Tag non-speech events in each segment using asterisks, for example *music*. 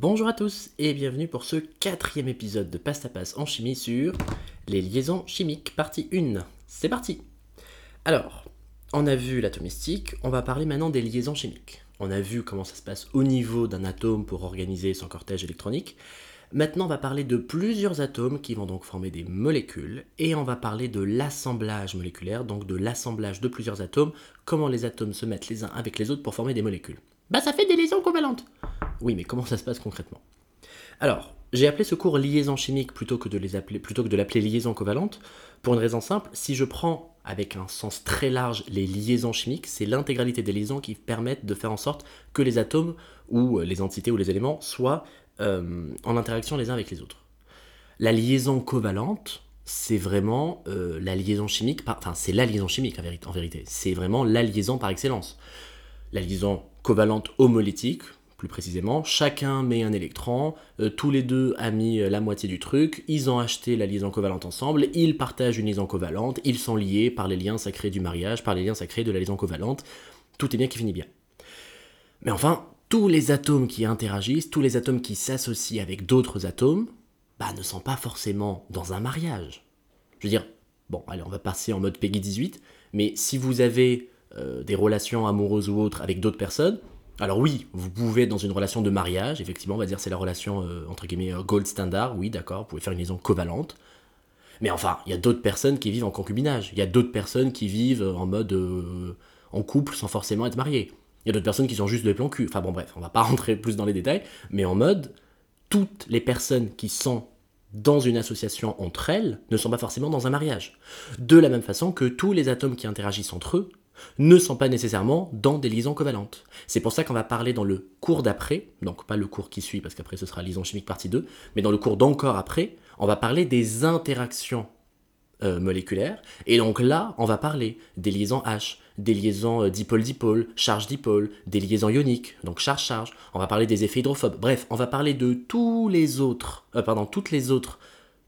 Bonjour à tous et bienvenue pour ce quatrième épisode de Passe à Passe en chimie sur les liaisons chimiques, partie 1. C'est parti Alors, on a vu l'atomistique, on va parler maintenant des liaisons chimiques. On a vu comment ça se passe au niveau d'un atome pour organiser son cortège électronique. Maintenant, on va parler de plusieurs atomes qui vont donc former des molécules et on va parler de l'assemblage moléculaire, donc de l'assemblage de plusieurs atomes, comment les atomes se mettent les uns avec les autres pour former des molécules. Bah ça fait des liaisons covalentes Oui, mais comment ça se passe concrètement? Alors, j'ai appelé ce cours liaison chimique plutôt que de l'appeler liaison covalente pour une raison simple, si je prends avec un sens très large les liaisons chimiques, c'est l'intégralité des liaisons qui permettent de faire en sorte que les atomes ou les entités ou les éléments soient euh, en interaction les uns avec les autres. La liaison covalente, c'est vraiment euh, la liaison chimique, enfin c'est la liaison chimique en vérité, c'est vraiment la liaison par excellence. La liaison covalente homolytique, plus précisément, chacun met un électron, euh, tous les deux a mis la moitié du truc, ils ont acheté la liaison covalente ensemble, ils partagent une liaison covalente, ils sont liés par les liens sacrés du mariage, par les liens sacrés de la liaison covalente, tout est bien qui finit bien. Mais enfin, tous les atomes qui interagissent, tous les atomes qui s'associent avec d'autres atomes, bah, ne sont pas forcément dans un mariage. Je veux dire, bon, allez, on va passer en mode Peggy 18, mais si vous avez euh, des relations amoureuses ou autres avec d'autres personnes, alors oui, vous pouvez être dans une relation de mariage, effectivement, on va dire c'est la relation euh, entre guillemets euh, gold standard, oui, d'accord, vous pouvez faire une liaison covalente. Mais enfin, il y a d'autres personnes qui vivent en concubinage, il y a d'autres personnes qui vivent en mode en couple sans forcément être mariées. Il y a d'autres personnes qui sont juste des plans cul. Enfin bon, bref, on va pas *laughs* rentrer plus dans les détails, mais en mode, toutes les personnes qui sont dans une association entre elles ne sont pas forcément dans un mariage. De la même façon que tous les atomes qui interagissent entre eux ne sont pas nécessairement dans des liaisons covalentes. C'est pour ça qu'on va parler dans le cours d'après, donc pas le cours qui suit parce qu'après ce sera liaison chimique partie 2, mais dans le cours d'encore après, on va parler des interactions euh, moléculaires. Et donc là, on va parler des liaisons H, des liaisons euh, dipôle-dipôle, charge-dipôle, des liaisons ioniques, donc charge-charge. On va parler des effets hydrophobes. Bref, on va parler de tous les autres, euh, toutes les autres,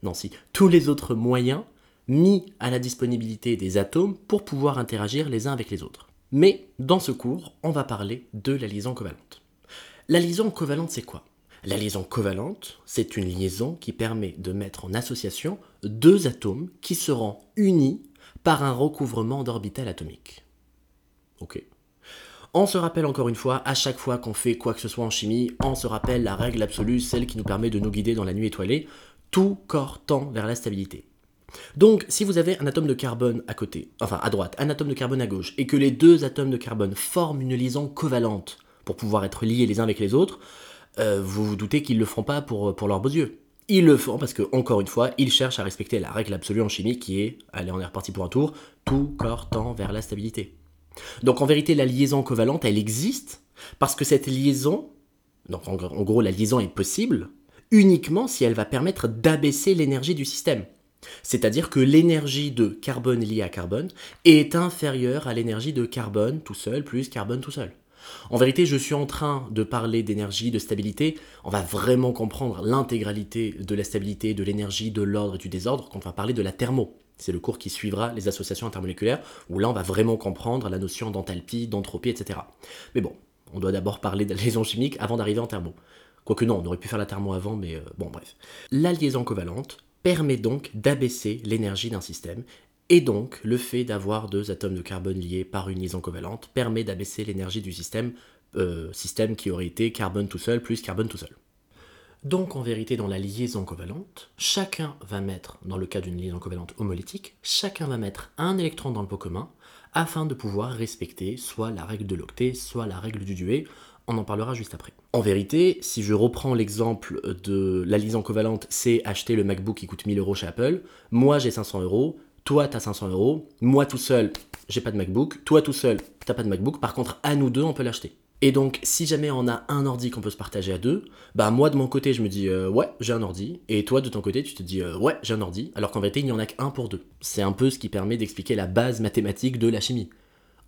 non tous les autres moyens mis à la disponibilité des atomes pour pouvoir interagir les uns avec les autres. Mais dans ce cours, on va parler de la liaison covalente. La liaison covalente, c'est quoi? La liaison covalente, c'est une liaison qui permet de mettre en association deux atomes qui seront unis par un recouvrement d'orbital atomique. Ok. On se rappelle encore une fois, à chaque fois qu'on fait quoi que ce soit en chimie, on se rappelle la règle absolue, celle qui nous permet de nous guider dans la nuit étoilée, tout corps tend vers la stabilité. Donc, si vous avez un atome de carbone à côté, enfin à droite, un atome de carbone à gauche, et que les deux atomes de carbone forment une liaison covalente pour pouvoir être liés les uns avec les autres, euh, vous vous doutez qu'ils ne le feront pas pour, leurs beaux yeux. Ils le font parce que, encore une fois, ils cherchent à respecter la règle absolue en chimie qui est, allez, on est reparti pour un tour, tout corps tend vers la stabilité. Donc en vérité, la liaison covalente, elle existe parce que cette liaison, donc en, gros, la liaison est possible uniquement si elle va permettre d'abaisser l'énergie du système. C'est-à-dire que l'énergie de carbone liée à carbone est inférieure à l'énergie de carbone tout seul plus carbone tout seul. En vérité, je suis en train de parler d'énergie, de stabilité. On va vraiment comprendre l'intégralité de la stabilité, de l'énergie, de l'ordre et du désordre quand on va parler de la thermo. C'est le cours qui suivra les associations intermoléculaires, où là on va vraiment comprendre la notion d'enthalpie, d'entropie, etc. Mais bon, on doit d'abord parler de la liaison chimique avant d'arriver en thermo. Quoique non, on aurait pu faire la thermo avant, mais euh, bon bref. La liaison covalente permet donc d'abaisser l'énergie d'un système et donc, le fait d'avoir deux atomes de carbone liés par une liaison covalente permet d'abaisser l'énergie du système, euh, système qui aurait été carbone tout seul plus carbone tout seul. Donc en vérité, dans la liaison covalente, chacun va mettre, dans le cas d'une liaison covalente homolytique, chacun va mettre un électron dans le pot commun afin de pouvoir respecter soit la règle de l'octet, soit la règle du duet. On en parlera juste après. En vérité, si je reprends l'exemple de la liaison covalente, c'est acheter le MacBook qui coûte 1000 euros chez Apple. Moi j'ai 500 euros, toi t'as 500 euros, moi tout seul j'ai pas de MacBook, toi tout seul t'as pas de MacBook, par contre à nous deux on peut l'acheter. Et donc, si jamais on a un ordi qu'on peut se partager à deux, bah moi de mon côté, je me dis euh, ouais, j'ai un ordi, et toi de ton côté, tu te dis euh, ouais, j'ai un ordi, alors qu'en vérité, il n'y en a qu'un pour deux. C'est un peu ce qui permet d'expliquer la base mathématique de la chimie.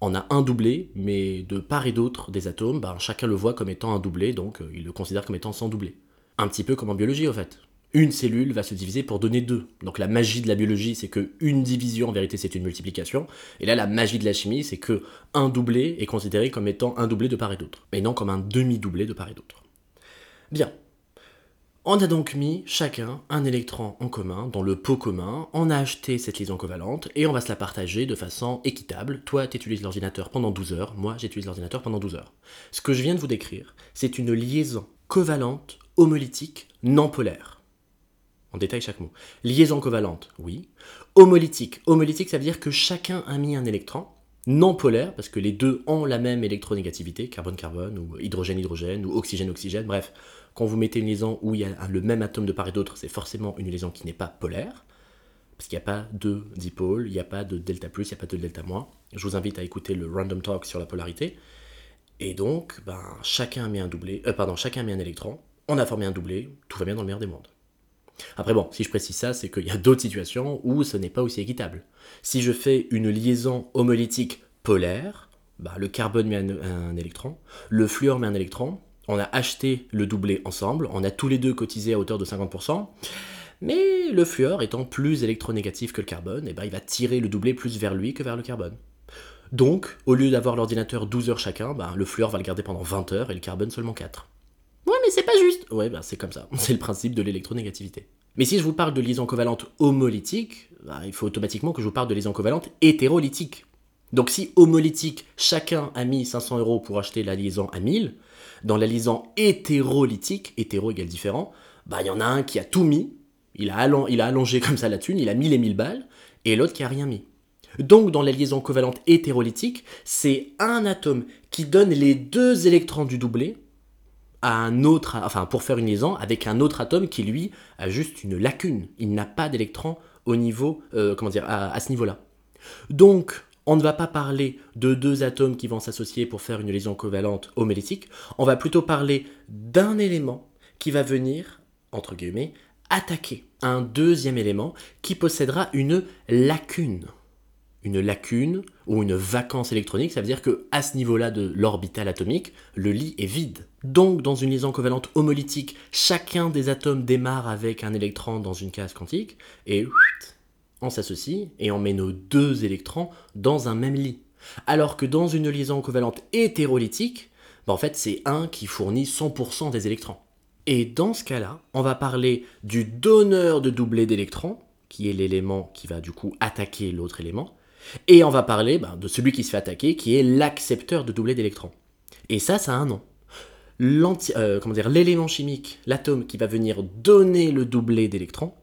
On a un doublé, mais de part et d'autre des atomes, bah, chacun le voit comme étant un doublé, donc euh, il le considère comme étant sans doublé. Un petit peu comme en biologie, au fait une cellule va se diviser pour donner deux. Donc la magie de la biologie, c'est que une division, en vérité, c'est une multiplication. Et là, la magie de la chimie, c'est que un doublé est considéré comme étant un doublé de part et d'autre, mais non comme un demi-doublé de part et d'autre. Bien. On a donc mis chacun un électron en commun dans le pot commun, on a acheté cette liaison covalente et on va se la partager de façon équitable. Toi, tu utilises l'ordinateur pendant 12 heures, moi, j'utilise l'ordinateur pendant 12 heures. Ce que je viens de vous décrire, c'est une liaison covalente homolytique non polaire. On détaille chaque mot. Liaison covalente, oui. Homolytique. Homolytique, ça veut dire que chacun a mis un électron non polaire, parce que les deux ont la même électronégativité, carbone-carbone, ou hydrogène-hydrogène, ou oxygène-oxygène, bref. Quand vous mettez une liaison où il y a le même atome de part et d'autre, c'est forcément une liaison qui n'est pas polaire, parce qu'il n'y a pas de dipôle, il n'y a pas de delta plus, il n'y a pas de delta moins. Je vous invite à écouter le random talk sur la polarité. Et donc, ben, chacun mis un doublé, euh, pardon, chacun mis un électron, on a formé un doublé, tout va bien dans le meilleur des mondes. Après bon, si je précise ça, c'est qu'il y a d'autres situations où ce n'est pas aussi équitable. Si je fais une liaison homolytique polaire, bah, le carbone met un, électron, le fluor met un électron, on a acheté le doublé ensemble, on a tous les deux cotisé à hauteur de 50%, mais le fluor étant plus électronégatif que le carbone, et eh ben, il va tirer le doublé plus vers lui que vers le carbone. Donc, au lieu d'avoir l'ordinateur 12 heures chacun, bah, le fluor va le garder pendant 20 heures et le carbone seulement 4. Ouais, mais c'est pas juste Ouais, bah, c'est comme ça, *laughs* c'est le principe de l'électronégativité. Mais si je vous parle de liaison covalente homolytique, bah, il faut automatiquement que je vous parle de liaison covalente hétérolytique. Donc si homolytique, chacun a mis 500 euros pour acheter la liaison à 1000, dans la liaison hétérolytique, hétéro égale différent, bah il y en a un qui a tout mis, il a, allongé *laughs* comme ça la thune, il a mis les 1000 balles, et l'autre qui a rien mis. Donc dans la liaison covalente hétérolytique, c'est un atome qui donne les deux électrons du doublé à un autre, enfin pour faire une liaison avec un autre atome qui lui a juste une lacune. Il n'a pas d'électrons au niveau, euh, comment dire, à ce niveau-là. Donc on ne va pas parler de deux atomes qui vont s'associer pour faire une liaison covalente homolytique, on va plutôt parler d'un élément qui va venir, entre guillemets, attaquer un deuxième élément qui possédera une lacune. Une lacune ou une vacance électronique, ça veut dire que à ce niveau-là de l'orbital atomique, le lit est vide. Donc, dans une liaison covalente homolytique, chacun des atomes démarre avec un électron dans une case quantique et s'associe et on met nos deux électrons dans un même lit. Alors que dans une liaison covalente hétérolytique, bah, en fait c'est un qui fournit 100% des électrons. Et dans ce cas-là, on va parler du donneur de doublé d'électrons, qui est l'élément qui va du coup attaquer l'autre élément, et on va parler bah, de celui qui se fait attaquer, qui est l'accepteur de doublé d'électrons. Et ça, ça a un nom. Euh, l'élément chimique, l'atome qui va venir donner le doublé d'électrons,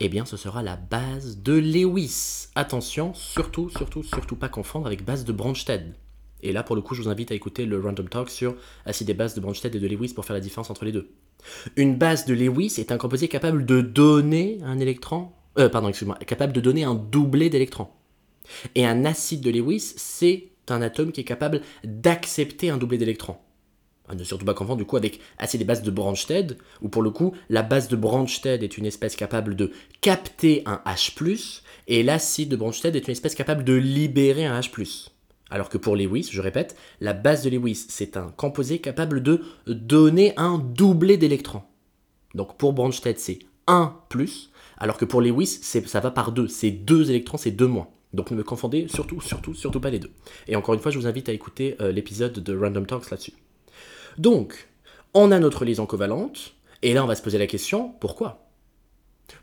eh bien ce sera la base de Lewis. Attention, surtout, surtout, surtout pas confondre avec base de Bronsted. Et là, pour le coup, je vous invite à écouter le Random Talk sur acide des bases de Bronsted et de Lewis pour faire la différence entre les deux. Une base de Lewis est un composé capable de donner un électron, euh, pardon, excuse-moi, capable de donner un doublé d'électrons. Et un acide de Lewis, c'est un atome qui est capable d'accepter un doublé d'électrons ne surtout pas confondre du coup avec assez des bases de Bronsted, où pour le coup, la base de Bronsted est une espèce capable de capter un H+, et l'acide de Bronsted est une espèce capable de libérer un H+. Alors que pour Lewis, je répète, la base de Lewis, c'est un composé capable de donner un doublé d'électrons. Donc pour Bronsted, c'est 1 plus, alors que pour Lewis, ça va par 2. C'est 2 électrons, c'est 2 moins. Donc ne me confondez surtout, surtout, surtout pas les deux. Et encore une fois, je vous invite à écouter euh, l'épisode de Random Talks là-dessus. Donc, on a notre liaison covalente, et là on va se poser la question, pourquoi?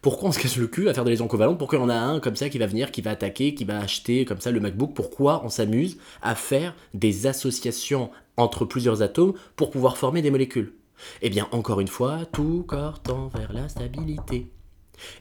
Pourquoi on se casse le cul à faire des liaisons covalentes? Pourquoi on a un comme ça qui va venir, qui va attaquer, qui va acheter comme ça le MacBook? Pourquoi on s'amuse à faire des associations entre plusieurs atomes pour pouvoir former des molécules? Eh bien, encore une fois, tout corps tend vers la stabilité.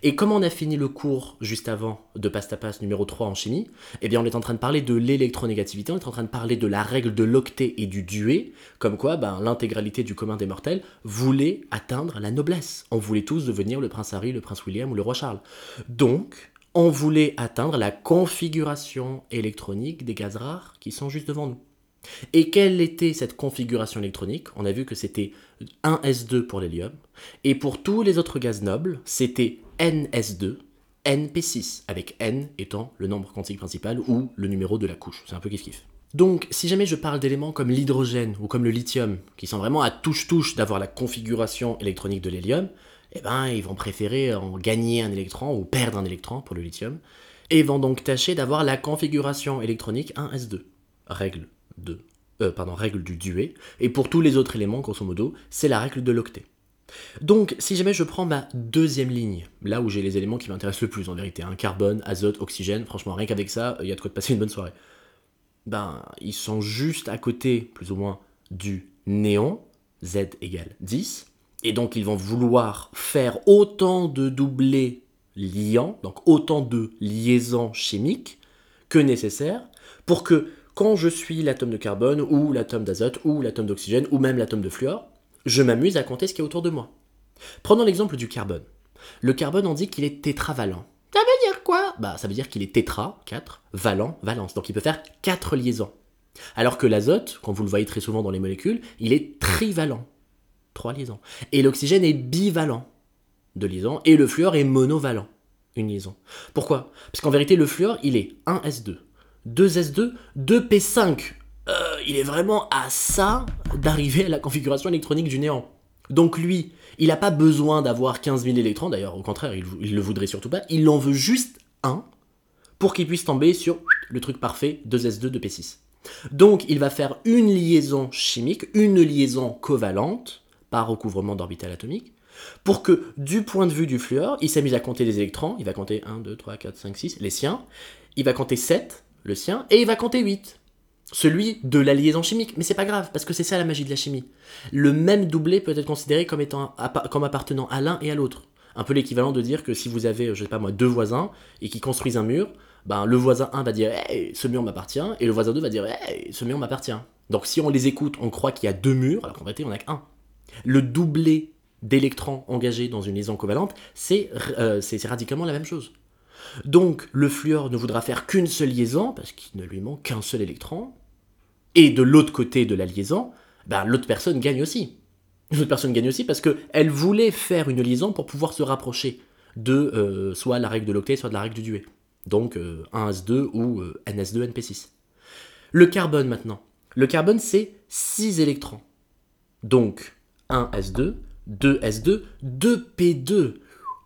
Et comme on a fini le cours juste avant de Pastapas numéro 3 en chimie, eh bien on est en train de parler de l'électronégativité, on est en train de parler de la règle de l'octet et du duet, comme quoi ben, l'intégralité du commun des mortels voulait atteindre la noblesse. On voulait tous devenir le prince Harry, le prince William ou le roi Charles. Donc, on voulait atteindre la configuration électronique des gaz rares qui sont juste devant nous. Et quelle était cette configuration électronique? On a vu que c'était 1s2 pour l'hélium, et pour tous les autres gaz nobles, c'était NS2, NP6, avec N étant le nombre quantique principal ou le numéro de la couche. C'est un peu kiff-kiff. Donc, si jamais je parle d'éléments comme l'hydrogène ou comme le lithium, qui sont vraiment à touche-touche d'avoir la configuration électronique de l'hélium, eh ben, ils vont préférer en gagner un électron ou perdre un électron pour le lithium, et vont donc tâcher d'avoir la configuration électronique 1s2. Règle de, euh, pardon, règle du duet. Et pour tous les autres éléments, grosso modo, c'est la règle de l'octet. Donc, si jamais je prends ma deuxième ligne, là où j'ai les éléments qui m'intéressent le plus en vérité, un carbone, azote, oxygène, franchement, rien qu'avec ça, il y a de quoi de passer une bonne soirée. Ben, ils sont juste à côté, plus ou moins, du néon, Z égale 10, et donc ils vont vouloir faire autant de doublés liants, donc autant de liaisons chimiques que nécessaire, pour que quand je suis l'atome de carbone, ou l'atome d'azote, ou l'atome d'oxygène, ou même l'atome de fluor, je m'amuse à compter ce qui est autour de moi. Prenons l'exemple du carbone. Le carbone, on dit qu'il est tétravalent. Ça veut dire quoi? Bah, ça veut dire qu'il est tétra, 4, valent, valence. Donc il peut faire 4 liaisons. Alors que l'azote, comme vous le voyez très souvent dans les molécules, il est trivalent, 3 liaisons. Et l'oxygène est bivalent, 2 liaisons. Et le fluor est monovalent, une liaison. Pourquoi? Parce qu'en vérité, le fluor, il est 1S2, 2S2, 2P5. Euh, il est vraiment à ça d'arriver à la configuration électronique du néant. Donc lui, il n'a pas besoin d'avoir 15 000 électrons, d'ailleurs au contraire, il, il le voudrait surtout pas, il en veut juste un pour qu'il puisse tomber sur le truc parfait 2S2 de P6. Donc il va faire une liaison chimique, une liaison covalente par recouvrement d'orbital atomique, pour que du point de vue du fluor, il s'amuse à compter les électrons, il va compter 1, 2, 3, 4, 5, 6, les siens, il va compter 7, le sien, et il va compter 8, celui de la liaison chimique. Mais c'est pas grave, parce que c'est ça la magie de la chimie. Le même doublé peut être considéré comme, étant, comme appartenant à l'un et à l'autre. Un peu l'équivalent de dire que si vous avez, je sais pas moi, deux voisins et qui construisent un mur, ben, le voisin 1 va dire hey, ce mur m'appartient, et le voisin 2 va dire hey, ce mur m'appartient. Donc si on les écoute, on croit qu'il y a deux murs, alors qu'en réalité, on n'a qu'un. Le doublé d'électrons engagés dans une liaison covalente, euh, c'est radicalement la même chose. Donc le fluor ne voudra faire qu'une seule liaison, parce qu'il ne lui manque qu'un seul électron, et de l'autre côté de la liaison, ben, l'autre personne gagne aussi. L'autre personne gagne aussi parce qu'elle voulait faire une liaison pour pouvoir se rapprocher de euh, soit la règle de l'octet, soit de la règle du duet. Donc 1s2 euh, ou ns2 np6. Le carbone maintenant. Le carbone c'est 6 électrons. Donc 1s2, 2s2, 2p2.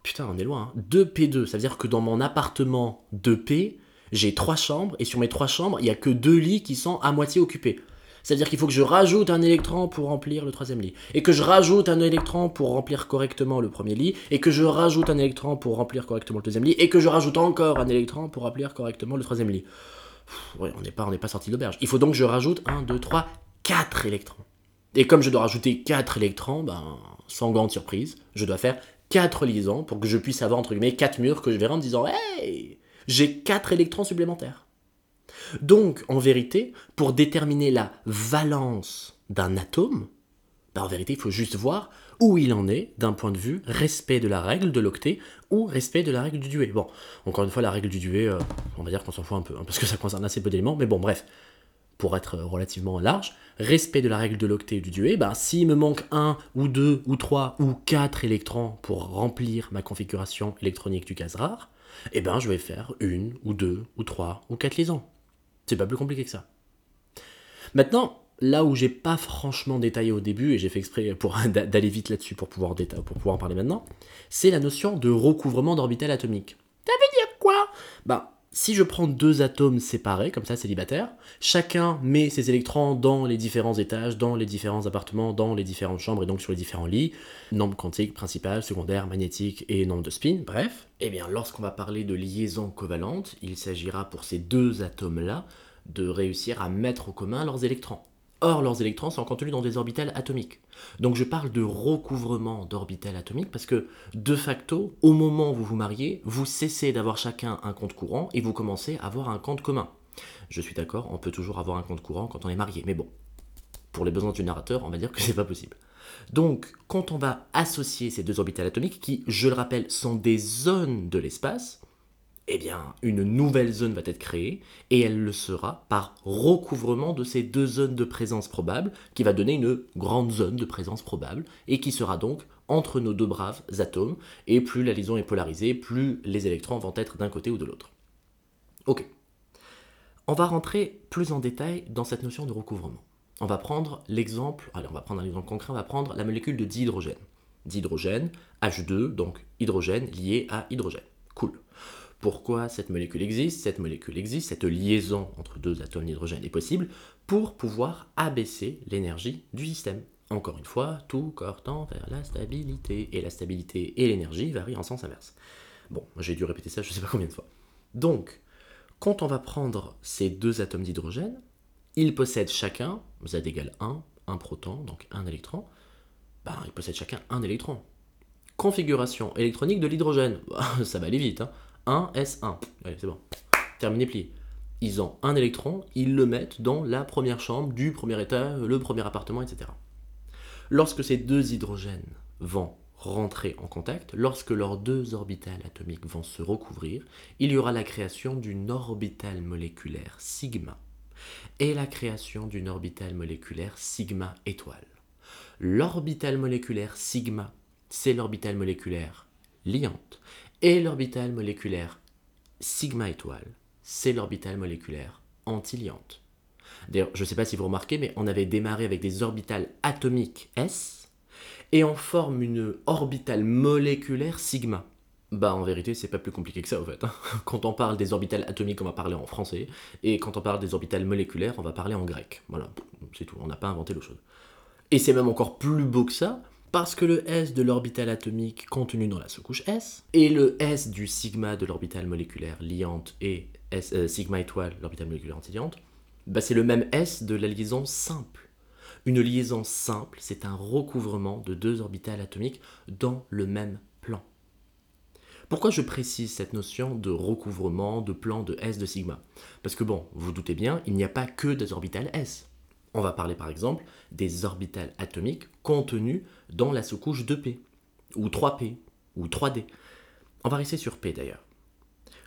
Putain, on est loin. 2p2, hein. ça veut dire que dans mon appartement 2p, j'ai trois chambres et sur mes trois chambres, il n'y a que deux lits qui sont à moitié occupés. C'est-à-dire qu'il faut que je rajoute un électron pour remplir le troisième lit. Et que je rajoute un électron pour remplir correctement le premier lit. Et que je rajoute un électron pour remplir correctement le deuxième lit. Et que je rajoute encore un électron pour remplir correctement le troisième lit. ouais, on n'est pas, pas sorti d'auberge. Il faut donc que je rajoute 1, 2, 3, 4 électrons. Et comme je dois rajouter 4 électrons, ben, sans grande surprise, je dois faire 4 liaisons pour que je puisse avoir entre guillemets 4 murs que je verrai en disant Hey, j'ai 4 électrons supplémentaires. Donc, en vérité, pour déterminer la valence d'un atome, ben, en vérité, il faut juste voir où il en est d'un point de vue respect de la règle de l'octet ou respect de la règle du duet. Bon, encore une fois, la règle du duet, euh, on va dire qu'on s'en fout un peu, hein, parce que ça concerne assez peu d'éléments, mais bon, bref, pour être relativement large, respect de la règle de l'octet du duet, ben, s'il me manque un ou deux ou trois ou quatre électrons pour remplir ma configuration électronique du gaz rare, eh ben, je vais faire une ou deux ou trois ou quatre liaisons. C'est pas plus compliqué que ça. Maintenant, là où j'ai pas franchement détaillé au début, et j'ai fait exprès pour *laughs* d'aller vite là-dessus pour pouvoir, pour pouvoir en parler maintenant, c'est la notion de recouvrement d'orbital atomique. Ça veut dire quoi? Bah, si je prends deux atomes séparés, comme ça célibataires, chacun met ses électrons dans les différents étages, dans les différents appartements, dans les différentes chambres et donc sur les différents lits, nombre quantique, principal, secondaire, magnétique et nombre de spin, bref, eh bien lorsqu'on va parler de liaison covalente, il s'agira pour ces deux atomes-là de réussir à mettre au commun leurs électrons. Or, leurs électrons sont contenus dans des orbitales atomiques. Donc je parle de recouvrement d'orbitales atomiques parce que, de facto, au moment où vous vous mariez, vous cessez d'avoir chacun un compte courant et vous commencez à avoir un compte commun. Je suis d'accord, on peut toujours avoir un compte courant quand on est marié, mais bon, pour les besoins du narrateur, on va dire que c'est pas possible. Donc, quand on va associer ces deux orbitales atomiques, qui, je le rappelle, sont des zones de l'espace, eh bien, une nouvelle zone va être créée, et elle le sera par recouvrement de ces deux zones de présence probable, qui va donner une grande zone de présence probable, et qui sera donc entre nos deux braves atomes, et plus la liaison est polarisée, plus les électrons vont être d'un côté ou de l'autre. Ok. On va rentrer plus en détail dans cette notion de recouvrement. On va prendre l'exemple, allez, on va prendre un exemple concret, on va prendre la molécule de dihydrogène. Dihydrogène, H2, donc hydrogène lié à hydrogène. Cool pourquoi cette molécule existe. Cette molécule existe, cette liaison entre deux atomes d'hydrogène est possible pour pouvoir abaisser l'énergie du système. Encore une fois, tout corps tend vers la stabilité, et la stabilité et l'énergie varient en sens inverse. Bon, j'ai dû répéter ça je ne sais pas combien de fois. Donc, quand on va prendre ces deux atomes d'hydrogène, ils possèdent chacun, Z égale 1, un proton, donc un électron, ben, ils possèdent chacun un électron. Configuration électronique de l'hydrogène, *laughs* ça va aller vite, hein. 1 S1, allez c'est bon, terminé plié. Ils ont un électron, ils le mettent dans la première chambre du premier étage, le premier appartement, etc. Lorsque ces deux hydrogènes vont rentrer en contact, lorsque leurs deux orbitales atomiques vont se recouvrir, il y aura la création d'une orbitale moléculaire sigma et la création d'une orbitale moléculaire sigma étoile. L'orbitale moléculaire sigma, c'est l'orbitale moléculaire liante, et l'orbitale moléculaire sigma étoile, c'est l'orbitale moléculaire antiliante. D'ailleurs, je ne sais pas si vous remarquez, mais on avait démarré avec des orbitales atomiques S, et on forme une orbitale moléculaire sigma. Bah en vérité c'est pas plus compliqué que ça en fait. Hein. *laughs* Quand on parle des orbitales atomiques on va parler en français et quand on parle des orbitales moléculaires on va parler en grec. Voilà, c'est tout, on n'a pas inventé l'eau chaude. Et c'est même encore plus beau que ça parce que le S de l'orbital atomique contenu dans la sous-couche S et le S du sigma de l'orbital moléculaire liante et euh, sigma étoile l'orbital moléculaire antiliante, bah c'est le même S de la liaison simple. Une liaison simple, c'est un recouvrement de deux orbitales atomiques dans le même plan. Pourquoi je précise cette notion de recouvrement de plan de S de sigma? Parce que bon, vous doutez bien, il n'y a pas que des orbitales S. On va parler par exemple des orbitales atomiques contenues dans la sous-couche 2P, ou 3P, ou 3D. On va rester sur P d'ailleurs.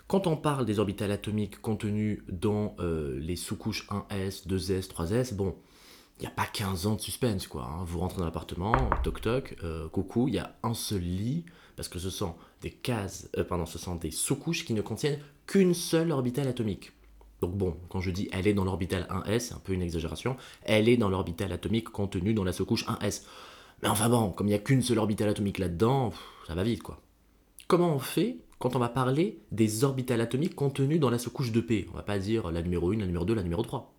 Quand on parle des orbitales atomiques contenues dans euh, les sous-couches 1S, 2S, 3S, bon, il n'y a pas 15 ans de suspense quoi. Hein. Vous rentrez dans l'appartement, toc toc, euh, coucou, il y a un seul lit, parce que ce sont des cases, euh, ce sont des sous-couches qui ne contiennent qu'une seule orbitale atomique. Donc bon, quand je dis elle est dans l'orbitale 1s, c'est un peu une exagération, elle est dans l'orbitale atomique contenue dans la sous-couche 1s. Mais enfin bon, comme il n'y a qu'une seule orbitale atomique là-dedans, ça va vite quoi. Comment on fait quand on va parler des orbitales atomiques contenues dans la sous-couche 2p On va pas dire la numéro 1, la numéro 2, la numéro 3.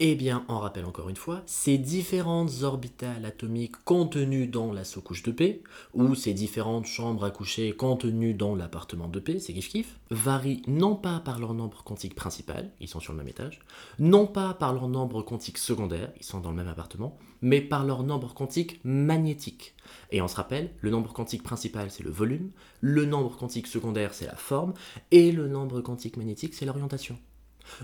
Eh bien, on rappelle encore une fois, ces différentes orbitales atomiques contenues dans la sous-couche de P, ou ces différentes chambres à coucher contenues dans l'appartement de P, c'est kiff-kiff, varient non pas par leur nombre quantique principal, ils sont sur le même étage, non pas par leur nombre quantique secondaire, ils sont dans le même appartement, mais par leur nombre quantique magnétique. Et on se rappelle, le nombre quantique principal c'est le volume, le nombre quantique secondaire c'est la forme, et le nombre quantique magnétique c'est l'orientation.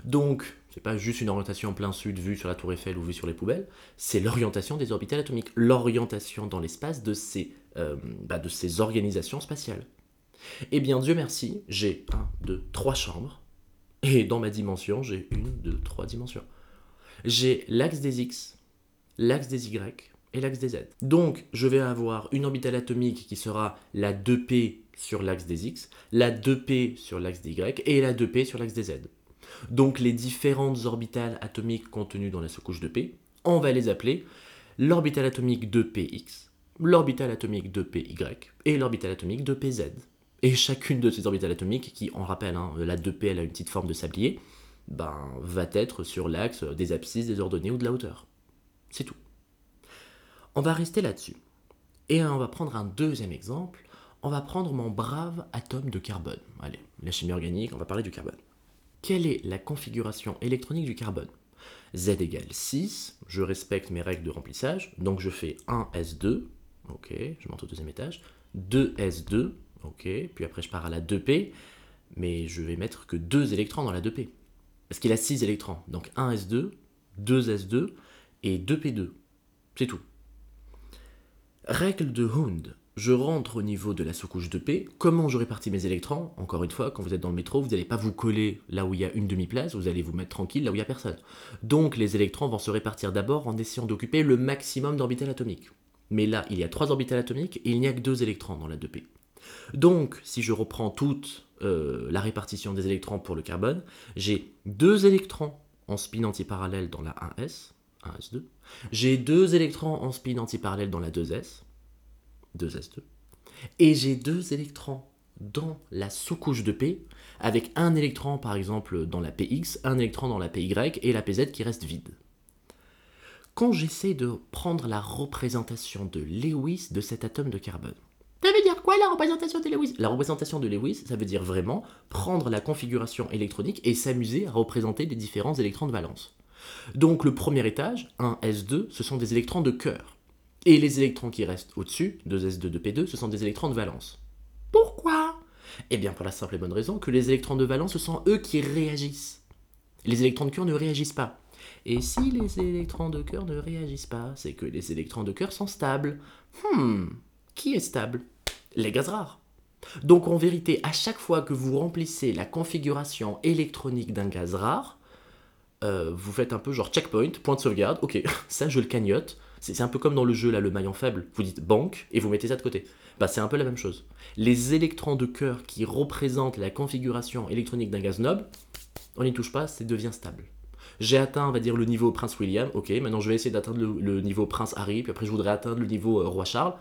Donc, c'est pas juste une orientation en plein sud vue sur la tour Eiffel ou vue sur les poubelles, c'est l'orientation des orbitales atomiques, l'orientation dans l'espace de, ces, euh, bah, de ces organisations spatiales. Eh bien, Dieu merci, j'ai un, deux, trois chambres, et dans ma dimension, j'ai une, deux, trois dimensions. J'ai l'axe des X, l'axe des Y et l'axe des Z. Donc, je vais avoir une orbitale atomique qui sera la 2P sur l'axe des X, la 2P sur l'axe des Y et la 2P sur l'axe des Z. Donc les différentes orbitales atomiques contenues dans la sous-couche de P, on va les appeler l'orbitale atomique de Px, l'orbitale atomique de Py et l'orbitale atomique de Pz. Et chacune de ces orbitales atomiques, qui, on rappelle, hein, la 2p elle a une petite forme de sablier, ben, va être sur l'axe des abscisses, des ordonnées ou de la hauteur. C'est tout. On va rester là-dessus. Et on va prendre un deuxième exemple. On va prendre mon brave atome de carbone. Allez, la chimie organique, on va parler du carbone. Quelle est la configuration électronique du carbone Z égale 6, je respecte mes règles de remplissage, donc je fais 1S2, ok, je monte au deuxième étage, 2S2, ok, puis après je pars à la 2P, mais je vais mettre que 2 électrons dans la 2P. Parce qu'il a 6 électrons, donc 1S2, 2S2 et 2P2. C'est tout. Règle de Hund je rentre au niveau de la sous-couche de P. Comment je répartis mes électrons? Encore une fois, quand vous êtes dans le métro, vous n'allez pas vous coller là où il y a une demi-place, vous allez vous mettre tranquille là où il n'y a personne. Donc les électrons vont se répartir d'abord en essayant d'occuper le maximum d'orbitales atomiques. Mais là, il y a trois orbitales atomiques et il n'y a que deux électrons dans la 2P. Donc, si je reprends toute euh, la répartition des électrons pour le carbone, j'ai deux électrons en spin antiparallèle dans la 1s, 1s2. J'ai deux électrons en spin antiparallèle dans la 2s, 2s2. Et j'ai deux électrons dans la sous-couche de P, avec un électron par exemple dans la PX, un électron dans la PY et la PZ qui reste vide. quand j'essaie de prendre la représentation de Lewis de cet atome de carbone. Ça veut dire quoi la représentation de Lewis? La représentation de Lewis, ça veut dire vraiment prendre la configuration électronique et s'amuser à représenter les différents électrons de valence. Donc le premier étage, 1s2, ce sont des électrons de cœur. Et les électrons qui restent au-dessus, 2s2, 2p2, ce sont des électrons de valence. Pourquoi? Eh bien pour la simple et bonne raison que les électrons de valence, ce sont eux qui réagissent. Les électrons de cœur ne réagissent pas. Et si les électrons de cœur ne réagissent pas, c'est que les électrons de cœur sont stables. Hmm, qui est stable? Les gaz rares. Donc en vérité, à chaque fois que vous remplissez la configuration électronique d'un gaz rare, euh, vous faites un peu genre checkpoint, point de sauvegarde, ok, *laughs* ça je le cagnotte. C'est un peu comme dans le jeu là, le maillon faible. Vous dites banque et vous mettez ça de côté. Bah, c'est un peu la même chose. Les électrons de cœur qui représentent la configuration électronique d'un gaz noble, on n'y touche pas, ça devient stable. J'ai atteint, on va dire, le niveau Prince William, ok, maintenant je vais essayer d'atteindre le, niveau Prince Harry, puis après je voudrais atteindre le niveau euh, Roi Charles.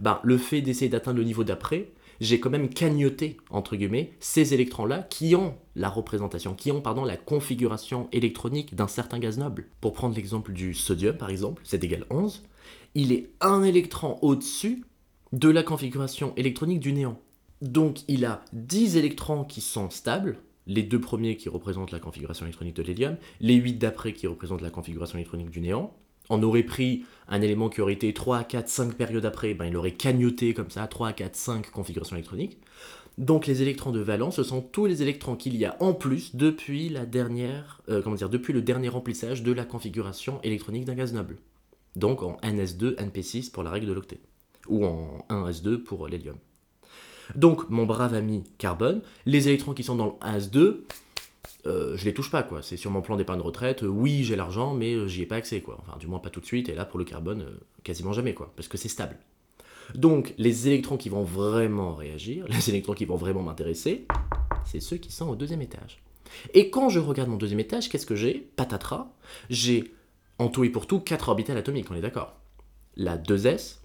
Ben, le fait d'essayer d'atteindre le niveau d'après, j'ai quand même cagnoté, entre guillemets, ces électrons-là qui ont la représentation, qui ont, pardon, la configuration électronique d'un certain gaz noble. Pour prendre l'exemple du sodium, par exemple, c'est égal 11, il est un électron au-dessus de la configuration électronique du néant. Donc il a 10 électrons qui sont stables, les deux premiers qui représentent la configuration électronique de l'hélium, les 8 d'après qui représentent la configuration électronique du néant. On aurait pris un élément qui aurait été 3, 4, 5 périodes après, ben il aurait cagnoté comme ça 3, 4, 5 configurations électroniques. Donc les électrons de valence, ce sont tous les électrons qu'il y a en plus depuis, la dernière, euh, comment dire, depuis le dernier remplissage de la configuration électronique d'un gaz noble. Donc en NS2, NP6 pour la règle de l'octet. Ou en 1S2 pour l'hélium. Donc, mon brave ami carbone, les électrons qui sont dans le AS2, euh, je les touche pas, quoi. C'est sur mon plan d'épargne retraite, euh, oui, j'ai l'argent, mais euh, j'y ai pas accès, quoi. Enfin, du moins pas tout de suite, et là, pour le carbone, quasiment jamais, quoi, parce que c'est stable. Donc, les électrons qui vont vraiment réagir, *laughs* les électrons qui vont vraiment m'intéresser, c'est ceux qui sont au deuxième étage. Et quand je regarde mon deuxième étage, qu'est-ce que j'ai? Patatras, j'ai en tout et pour tout 4 orbitales atomiques, on est d'accord La 2s,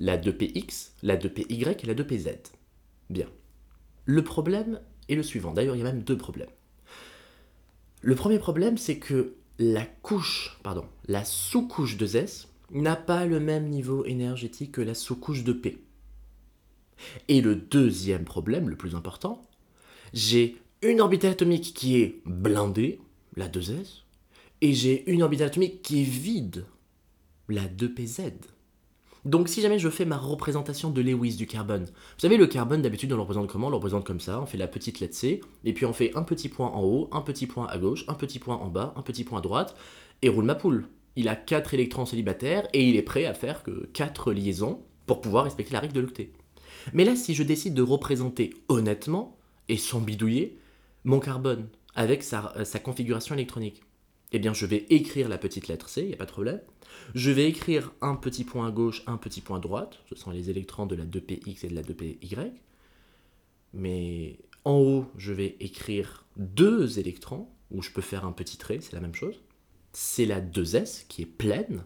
la 2px, la 2py et la 2pz. Bien. Le problème est le suivant. D'ailleurs, il y a même deux problèmes. Le premier problème, c'est que la couche, pardon, la sous-couche de S n'a pas le même niveau énergétique que la sous-couche de P. Et le deuxième problème, le plus important, j'ai une orbitale atomique qui est blindée, la 2S, et j'ai une orbitale atomique qui est vide, la 2PZ. Donc si jamais je fais ma représentation de Lewis du carbone, vous savez le carbone d'habitude on le représente comment? On le représente comme ça, on fait la petite lettre C, et puis on fait un petit point en haut, un petit point à gauche, un petit point en bas, un petit point à droite, et roule ma poule. Il a 4 électrons célibataires et il est prêt à faire que 4 liaisons pour pouvoir respecter la règle de l'octet. Mais là si je décide de représenter honnêtement, et sans bidouiller, mon carbone avec sa, euh, sa configuration électronique, eh bien je vais écrire la petite lettre C, il n'y a pas de problème. Je vais écrire un petit point à gauche, un petit point à droite, ce sont les électrons de la 2px et de la 2py. Mais en haut, je vais écrire deux électrons, où je peux faire un petit trait, c'est la même chose. C'est la 2s qui est pleine.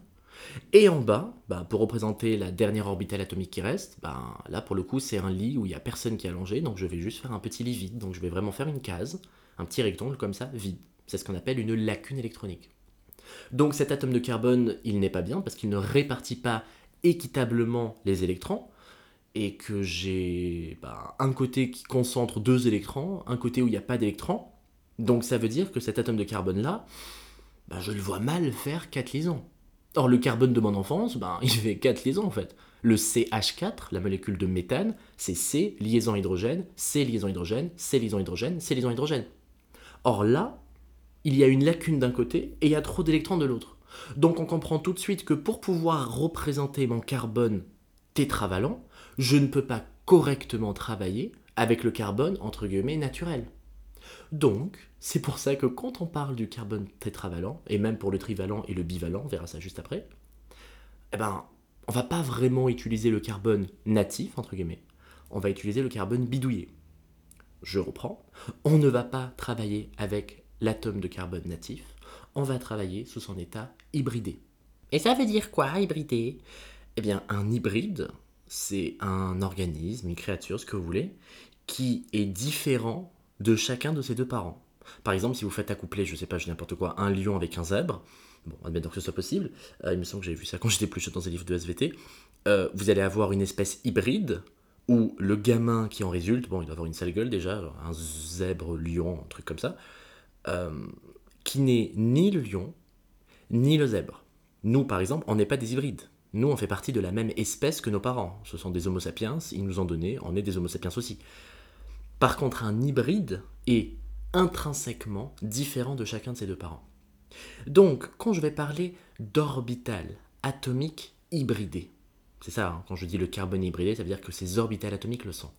Et en bas, bah, pour représenter la dernière orbitale atomique qui reste, bah, là pour le coup c'est un lit où il n'y a personne qui est allongé, donc je vais juste faire un petit lit vide. Donc je vais vraiment faire une case, un petit rectangle comme ça, vide. C'est ce qu'on appelle une lacune électronique. Donc cet atome de carbone, il n'est pas bien parce qu'il ne répartit pas équitablement les électrons et que j'ai bah, un côté qui concentre deux électrons, un côté où il n'y a pas d'électrons. Donc ça veut dire que cet atome de carbone-là, bah, je le vois mal faire 4 liaisons. Or le carbone de mon enfance, bah, *laughs* il fait 4 liaisons en fait. Le CH4, la molécule de méthane, c'est C, liaison hydrogène, C, liaison hydrogène, C, liaison hydrogène, C, liaison hydrogène. Or là, il y a une lacune d'un côté et il y a trop d'électrons de l'autre. Donc on comprend tout de suite que pour pouvoir représenter mon carbone tétravalent, je ne peux pas correctement travailler avec le carbone entre guillemets naturel. Donc, c'est pour ça que quand on parle du carbone tétravalent, et même pour le trivalent et le bivalent, on verra ça juste après, eh ben, on va pas vraiment utiliser le carbone natif, entre guillemets, on va utiliser le carbone bidouillé. Je reprends, on ne va pas travailler avec l'atome de carbone natif, on va travailler sous son état hybridé. Et ça veut dire quoi, hybridé? Eh bien, un hybride, c'est un organisme, une créature, ce que vous voulez, qui est différent de chacun de ses deux parents. Par exemple, si vous faites accoupler, je sais pas, je n'importe quoi, un lion avec un zèbre, bon, admettons que ce soit possible, euh, il me semble que j'avais vu ça quand j'étais plus chaud dans un livre de SVT, euh, vous allez avoir une espèce hybride où le gamin qui en résulte, bon, il doit avoir une sale gueule déjà, un zèbre, lion, un truc comme ça, euh, qui n'est ni le lion, ni le zèbre. Nous, par exemple, on n'est pas des hybrides. Nous, on fait partie de la même espèce que nos parents. Ce sont des Homo sapiens, ils nous ont donné, on est des Homo sapiens aussi. Par contre, un hybride est intrinsèquement différent de chacun de ses deux parents. Donc, quand je vais parler d'orbital atomique hybridé, c'est ça, hein, quand je dis le carbone hybridé, ça veut dire que ces orbitales atomiques le sont.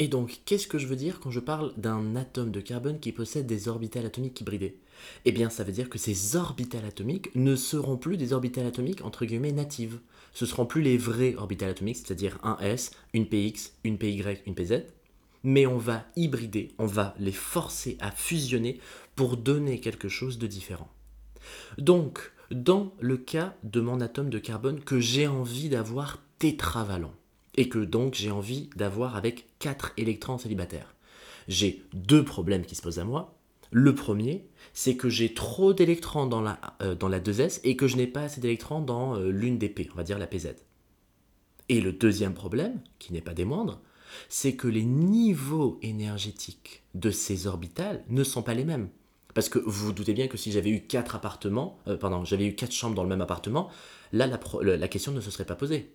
Et donc, qu'est-ce que je veux dire quand je parle d'un atome de carbone qui possède des orbitales atomiques hybridées? Eh bien, ça veut dire que ces orbitales atomiques ne seront plus des orbitales atomiques entre guillemets natives. Ce seront plus les vrais orbitales atomiques, c'est-à-dire un S, une PX, une PY, une PZ, mais on va hybrider, on va les forcer à fusionner pour donner quelque chose de différent. Donc, dans le cas de mon atome de carbone que j'ai envie d'avoir tétravalent, et que donc j'ai envie d'avoir avec 4 électrons célibataires, j'ai deux problèmes qui se posent à moi. Le premier, c'est que j'ai trop d'électrons dans la, euh, dans la 2S et que je n'ai pas assez d'électrons dans euh, l'une des P, on va dire la PZ. Et le deuxième problème, qui n'est pas des moindres, c'est que les niveaux énergétiques de ces orbitales ne sont pas les mêmes. Parce que vous vous doutez bien que si j'avais eu quatre appartements, euh, pardon, j'avais eu quatre chambres dans le même appartement, là la, question ne se serait pas posée.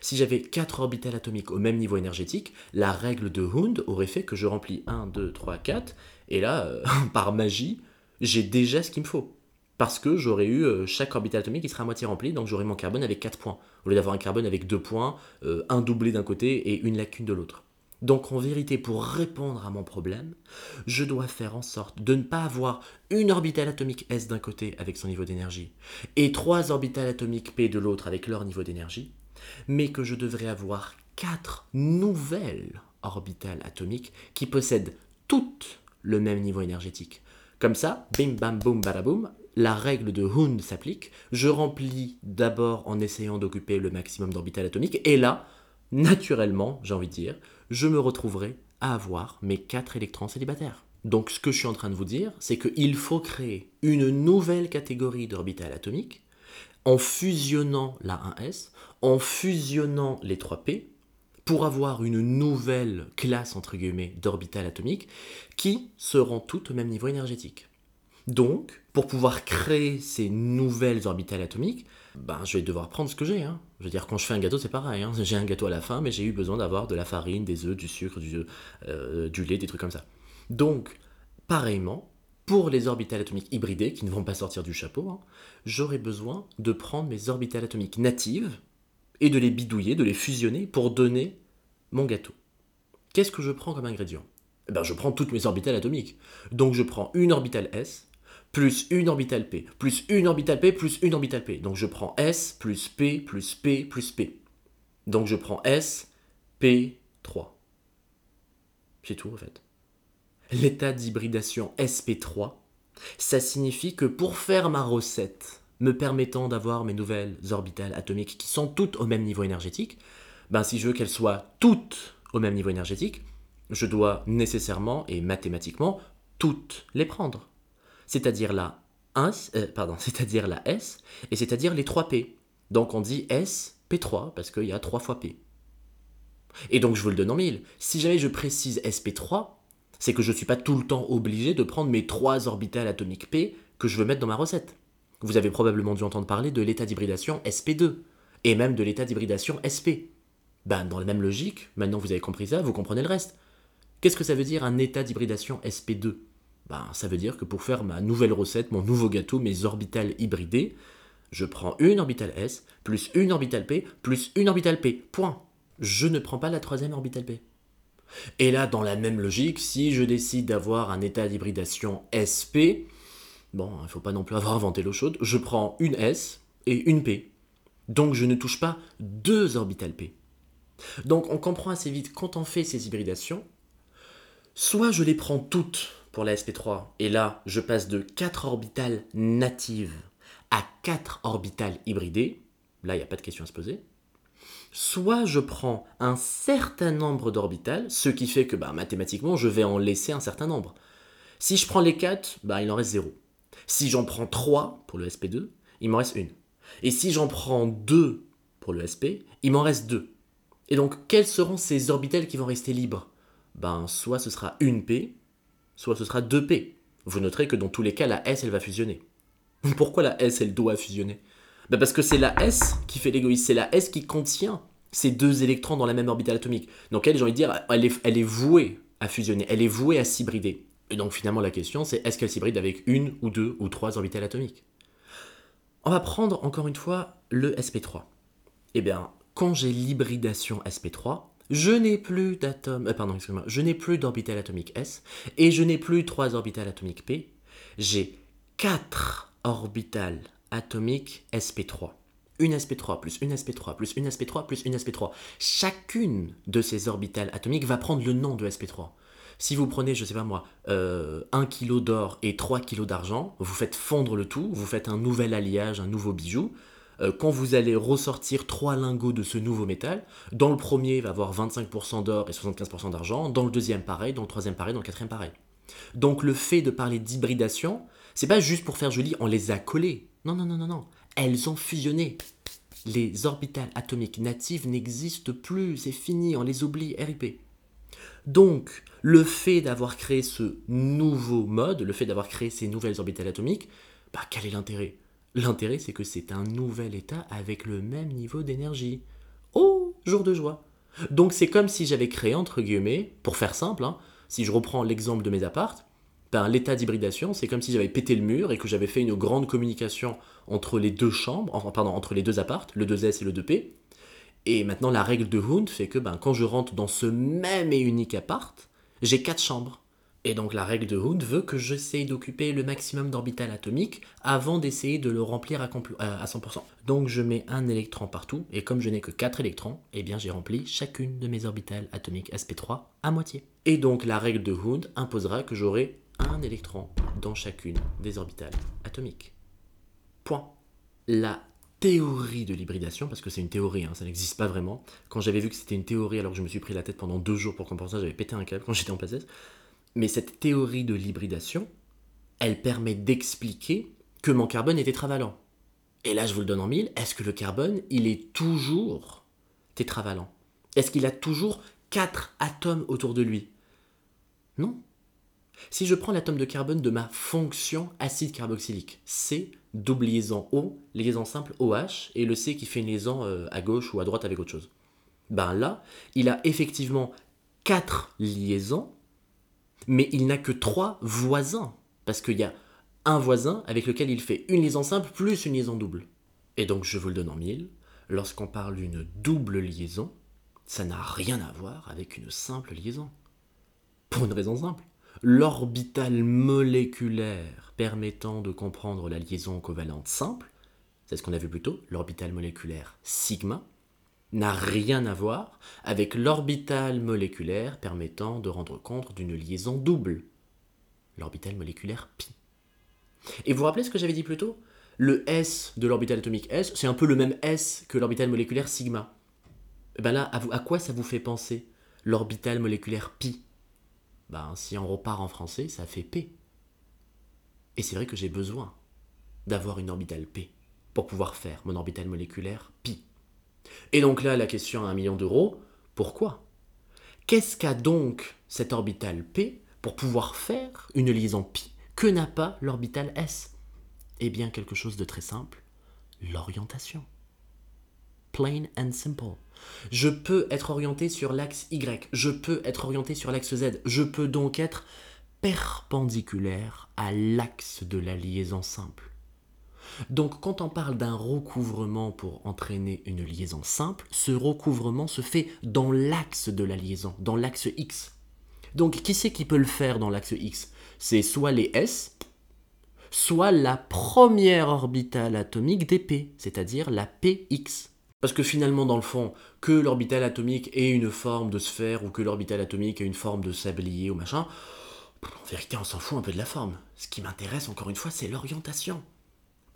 Si j'avais quatre orbitales atomiques au même niveau énergétique, la règle de Hund aurait fait que je remplis 1, 2, 3, 4, et là, euh, *laughs* par magie, j'ai déjà ce qu'il me faut. Parce que j'aurais eu euh, chaque orbital atomique qui serait à moitié rempli, donc j'aurais mon carbone avec 4 points, au lieu d'avoir un carbone avec 2 points, un doublé d'un côté et une lacune de l'autre. Donc en vérité, pour répondre à mon problème, je dois faire en sorte de ne pas avoir une orbitale atomique S d'un côté avec son niveau d'énergie et trois orbitales atomiques P de l'autre avec leur niveau d'énergie, mais que je devrais avoir quatre nouvelles orbitales atomiques qui possèdent toutes le même niveau énergétique. Comme ça, bim bam boum badaboum, la règle de Hund s'applique. Je remplis d'abord en essayant d'occuper le maximum d'orbitales atomiques et là, naturellement, j'ai envie de dire, je me retrouverai à avoir mes 4 électrons célibataires. Donc ce que je suis en train de vous dire, c'est qu'il faut créer une nouvelle catégorie d'orbitales atomiques en fusionnant la 1s, en fusionnant les 3p, pour avoir une nouvelle classe entre guillemets d'orbitales atomiques qui seront toutes au même niveau énergétique. Donc, pour pouvoir créer ces nouvelles orbitales atomiques, ben, je vais devoir prendre ce que j'ai. Hein. Je veux dire, quand je fais un gâteau, c'est pareil. Hein. J'ai un gâteau à la fin, mais j'ai eu besoin d'avoir de la farine, des œufs, du sucre, du, euh, du lait, des trucs comme ça. Donc, pareillement, pour les orbitales atomiques hybridées, qui ne vont pas sortir du chapeau, hein, j'aurai besoin de prendre mes orbitales atomiques natives et de les bidouiller, de les fusionner pour donner mon gâteau. Qu'est-ce que je prends comme ingrédient? Eh ben, Je prends toutes mes orbitales atomiques. Donc je prends une orbitale S, plus une orbitale P, plus une orbitale P, plus une orbitale P. Donc je prends S plus P plus P plus P. Donc je prends S, P, 3. C'est tout en fait. L'état d'hybridation SP3, ça signifie que pour faire ma recette me permettant d'avoir mes nouvelles orbitales atomiques qui sont toutes au même niveau énergétique, ben si je veux qu'elles soient toutes au même niveau énergétique, je dois nécessairement et mathématiquement toutes les prendre c'est-à-dire la 1, euh, *laughs* la S, et c'est-à-dire les 3 P. Donc on dit S, P3, parce qu'il y a 3 fois P. Et donc je vous le donne en mille. Si jamais je précise SP3, c'est que je ne suis pas tout le temps obligé de prendre mes 3 orbitales atomiques P que je veux mettre dans ma recette. Vous avez probablement dû entendre parler de l'état d'hybridation SP2, et même de l'état d'hybridation SP. Ben, dans la même logique, maintenant vous avez compris ça, vous comprenez le reste. Qu'est-ce que ça veut dire un état d'hybridation SP2 ben, ça veut dire que pour faire ma nouvelle recette, mon nouveau gâteau, mes orbitales hybridées, je prends une orbitale S, plus une orbitale P, plus une orbitale P. Point. Je ne prends pas la troisième orbitale P. Et là, dans la même logique, si je décide d'avoir un état d'hybridation SP, bon, il ne faut pas non plus avoir inventé l'eau chaude, je prends une S et une P. Donc je ne touche pas deux orbitales P. Donc on comprend assez vite quand on fait ces hybridations, soit je les prends toutes pour la SP3. Et là, je passe de 4 orbitales natives à 4 orbitales hybridées. Là, il n'y a pas de question à se poser. Soit je prends un certain nombre d'orbitales, ce qui fait que bah, mathématiquement, je vais en laisser un certain nombre. Si je prends les 4, bah, il en reste 0. Si j'en prends 3 pour le SP2, il m'en reste une. Et si j'en prends 2 pour le SP, il m'en reste 2. Et donc, quels seront ces orbitales qui vont rester libres? Ben, soit ce sera une P, soit ce sera 2P. Vous noterez que dans tous les cas, la S, elle va fusionner. *laughs* Pourquoi la S, elle doit fusionner? Ben Parce que c'est la S qui fait l'égoïsme, c'est la S qui contient ces deux électrons dans la même orbitale atomique. Donc elle, j'ai envie de dire, elle est vouée à fusionner, elle est vouée à s'hybrider. Et donc finalement la question c'est est-ce qu'elle s'hybride avec une ou deux ou trois orbitales atomiques On va prendre encore une fois le sp3. Eh bien, quand j'ai l'hybridation sp3, je n'ai plus d'atomes, euh, pardon, excusez-moi, je n'ai plus d'orbital atomique S et je n'ai plus trois orbitales atomiques P. J'ai quatre orbitales atomiques sp3 une sp3 plus une sp3 plus une sp3 plus une sp3. Chacune de ces orbitales atomiques va prendre le nom de sp3. Si vous prenez, je sais pas moi, euh, 1 kg d'or et 3 kg d'argent, vous faites fondre le tout, vous faites un nouvel alliage, un nouveau bijou. Euh, quand vous allez ressortir trois lingots de ce nouveau métal, dans le premier, il va avoir 25% d'or et 75% d'argent, dans le deuxième, pareil, dans le troisième, pareil, dans le quatrième, pareil. Donc le fait de parler d'hybridation, c'est pas juste pour faire joli, on les a collés. Non, non, non, non, non elles ont fusionné. Les orbitales atomiques natives n'existent plus, c'est fini, on les oublie, RIP. Donc, le fait d'avoir créé ce nouveau mode, le fait d'avoir créé ces nouvelles orbitales atomiques, bah, quel est l'intérêt? L'intérêt, c'est que c'est un nouvel état avec le même niveau d'énergie. Oh, jour de joie Donc c'est comme si j'avais créé, entre guillemets, pour faire simple, hein, si je reprends l'exemple de mes appartes, ben, l'état d'hybridation, c'est comme si j'avais pété le mur et que j'avais fait une grande communication entre les deux chambres, enfin, pardon, entre les deux appartes, le 2S et le 2P. Et maintenant, la règle de Hund fait que ben, quand je rentre dans ce même et unique appart, j'ai quatre chambres. Et donc la règle de Hund veut que j'essaye d'occuper le maximum d'orbital atomique avant d'essayer de le remplir à, 100%. Donc je mets un électron partout, et comme je n'ai que 4 électrons, eh bien j'ai rempli chacune de mes orbitales atomiques sp3 à moitié. Et donc la règle de Hund imposera que j'aurai un électron dans chacune des orbitales atomiques. Point. La théorie de l'hybridation, parce que c'est une théorie, hein, ça n'existe pas vraiment. Quand j'avais vu que c'était une théorie alors que je me suis pris la tête pendant deux jours pour comprendre ça, j'avais pété un câble quand *laughs* j'étais en PSS. Mais cette théorie de l'hybridation, elle permet d'expliquer que mon carbone est tétravalent. Et là, je vous le donne en mille, est-ce que le carbone, il est toujours tétravalent? Est-ce qu'il a toujours quatre atomes autour de lui? Non. Si je prends l'atome de carbone de ma fonction acide carboxylique, C, double liaison O, liaison simple OH, et le C qui fait une liaison euh, à gauche ou à droite avec autre chose. Ben là, il a effectivement quatre liaisons, mais il n'a que trois voisins, parce qu'il y a un voisin avec lequel il fait une liaison simple plus une liaison double. Et donc je vous le donne en mille, lorsqu'on parle d'une double liaison, ça n'a rien à voir avec une simple liaison. Pour une raison simple l'orbital moléculaire permettant de comprendre la liaison covalente simple, c'est ce qu'on a vu plus tôt, l'orbital moléculaire sigma, n'a rien à voir avec l'orbital moléculaire permettant de rendre compte d'une liaison double, l'orbital moléculaire pi. Et vous vous rappelez ce que j'avais dit plus tôt? Le S de l'orbital atomique S, c'est un peu le même S que l'orbital moléculaire sigma. Et eh ben là, à, à quoi ça vous fait penser L'orbital moléculaire pi? Ben, si on repart en français, ça fait P. Et c'est vrai que j'ai besoin d'avoir une orbitale P pour pouvoir faire mon orbital moléculaire pi. Et donc là, la question à un million d'euros, pourquoi? Qu'est-ce qu'a donc cette orbitale P pour pouvoir faire une liaison pi? Que n'a pas l'orbital S? Eh bien, quelque chose de très simple, l'orientation. Plain and simple. Je peux être orienté sur l'axe Y, je peux être orienté sur l'axe Z, je peux donc être perpendiculaire à l'axe de la liaison simple. Donc quand on parle d'un recouvrement pour entraîner une liaison simple, ce recouvrement se fait dans l'axe de la liaison, dans l'axe X. Donc qui c'est qui peut le faire dans l'axe X? C'est soit les S, soit la première orbitale atomique des P, c'est-à-dire la PX. Parce que finalement, dans le fond, que l'orbital atomique ait une forme de sphère ou que l'orbital atomique ait une forme de sablier ou machin, en vérité, on s'en fout un peu de la forme. Ce qui m'intéresse, encore une fois, c'est l'orientation.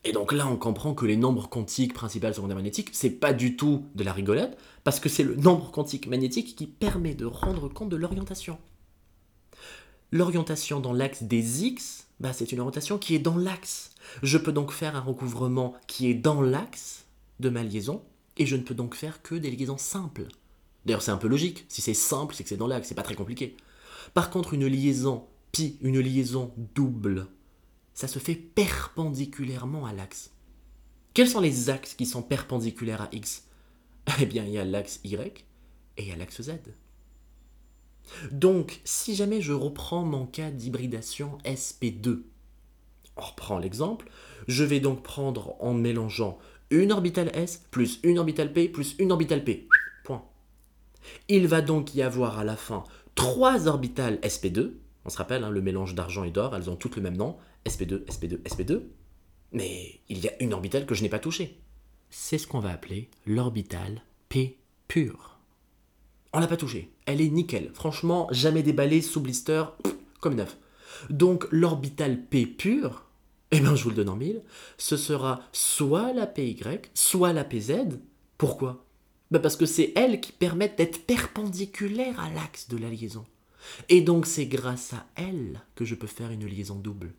Et donc là, on comprend que les nombres quantiques principales secondaires magnétiques, c'est pas du tout de la rigolade, parce que c'est le nombre quantique magnétique qui permet de rendre compte de l'orientation. L'orientation dans l'axe des X, bah, c'est une orientation qui est dans l'axe. Je peux donc faire un recouvrement qui est dans l'axe de ma liaison, et je ne peux donc faire que des liaisons simples. D'ailleurs, c'est un peu logique. Si c'est simple, c'est que c'est dans l'axe, c'est pas très compliqué. Par contre, une liaison pi, une liaison double, ça se fait perpendiculairement à l'axe. Quels sont les axes qui sont perpendiculaires à x? Eh bien, il y a l'axe y et il y a l'axe z. Donc, si jamais je reprends mon cas d'hybridation SP2, on reprend l'exemple, je vais donc prendre en mélangeant une orbitale S plus une orbitale P plus une orbitale P. Point. Il va donc y avoir à la fin trois orbitales SP2. On se rappelle, hein, le mélange d'argent et d'or, elles ont toutes le même nom. SP2, SP2, SP2. Mais il y a une orbitale que je n'ai pas touchée. C'est ce qu'on va appeler l'orbitale P pure. On l'a pas touchée. Elle est nickel. Franchement, jamais déballée sous blister, comme neuf. Donc l'orbitale P pure, eh bien je vous le donne en mille, ce sera soit la PY, soit la PZ. Pourquoi? Ben Parce que c'est elles qui permettent d'être perpendiculaires à l'axe de la liaison. Et donc c'est grâce à elles que je peux faire une liaison double.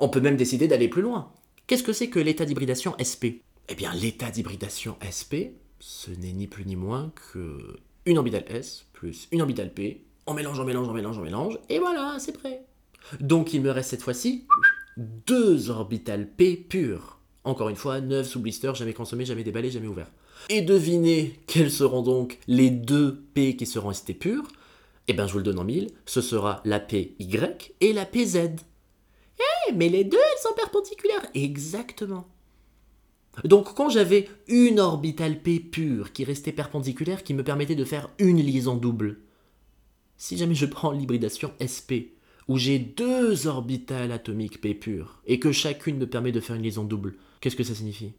On peut même décider d'aller plus loin. Qu'est-ce que c'est que l'état d'hybridation SP Eh bien, l'état d'hybridation SP, ce n'est ni plus ni moins que une orbitale S plus une orbitale P. On mélange, on mélange, on mélange, on mélange, et voilà, c'est prêt. Donc il me reste cette fois-ci deux orbitales P pures. Encore une fois, 9 sous blister, jamais consommé, jamais déballé, jamais ouvert. Et devinez quels seront donc les deux P qui seront restés purs? Eh bien, je vous le donne en mille, ce sera la PY et la PZ. Eh, mais les deux, elles sont perpendiculaires. Exactement. Donc quand j'avais une orbitale P pure qui restait perpendiculaire, qui me permettait de faire une liaison double, si jamais je prends l'hybridation SP, où j'ai deux orbitales atomiques P pures, et que chacune me permet de faire une liaison double, qu'est-ce que ça signifie?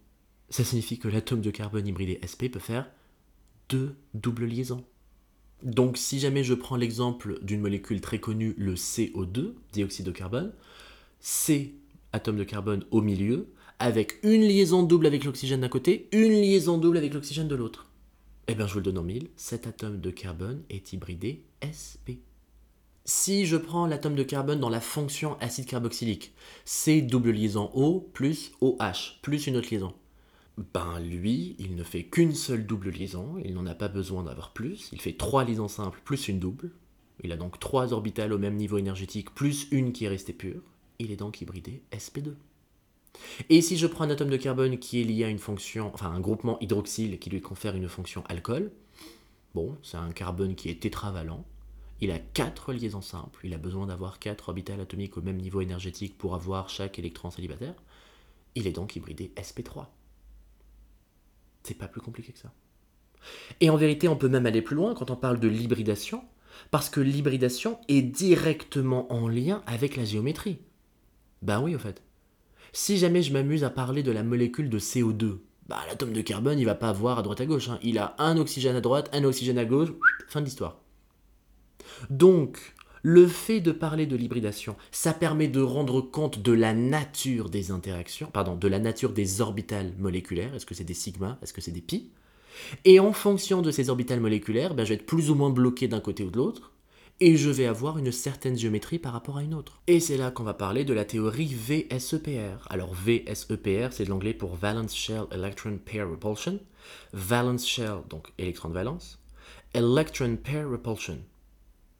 Ça signifie que l'atome de carbone hybridé SP peut faire deux doubles liaisons. Donc si jamais je prends l'exemple d'une molécule très connue, le CO2, dioxyde de carbone, C, atome de carbone au milieu, avec une liaison double avec l'oxygène d'un côté, une liaison double avec l'oxygène de l'autre. Eh bien, je vous le donne en mille, cet atome de carbone est hybridé SP. Si je prends l'atome de carbone dans la fonction acide carboxylique, C double liaison O plus OH, plus une autre liaison. Ben lui, il ne fait qu'une seule double liaison, il n'en a pas besoin d'avoir plus, il fait trois liaisons simples plus une double. Il a donc trois orbitales au même niveau énergétique plus une qui est restée pure il est donc hybridé sp2. Et si je prends un atome de carbone qui est lié à une fonction, enfin un groupement hydroxyle qui lui confère une fonction alcool, bon, c'est un carbone qui est tétravalent, il a quatre liaisons simples, il a besoin d'avoir quatre orbitales atomiques au même niveau énergétique pour avoir chaque électron célibataire, il est donc hybridé sp3. C'est pas plus compliqué que ça. Et en vérité, on peut même aller plus loin quand on parle de l'hybridation, parce que l'hybridation est directement en lien avec la géométrie. Ben oui, au fait. Si jamais je m'amuse à parler de la molécule de CO2, bah l'atome de carbone, il va pas avoir à droite à gauche. Hein. Il a un oxygène à droite, un oxygène à gauche, fin de l'histoire. Donc, le fait de parler de l'hybridation, ça permet de rendre compte de la nature des interactions, pardon, de la nature des orbitales moléculaires. Est-ce que c'est des sigma? Est-ce que c'est des pi? Et en fonction de ces orbitales moléculaires, ben, je vais être plus ou moins bloqué d'un côté ou de l'autre et je vais avoir une certaine géométrie par rapport à une autre. Et c'est là qu'on va parler de la théorie VSEPR. Alors VSEPR, c'est de l'anglais pour Valence Shell Electron Pair Repulsion. Valence Shell, donc électron de valence. Electron Pair Repulsion,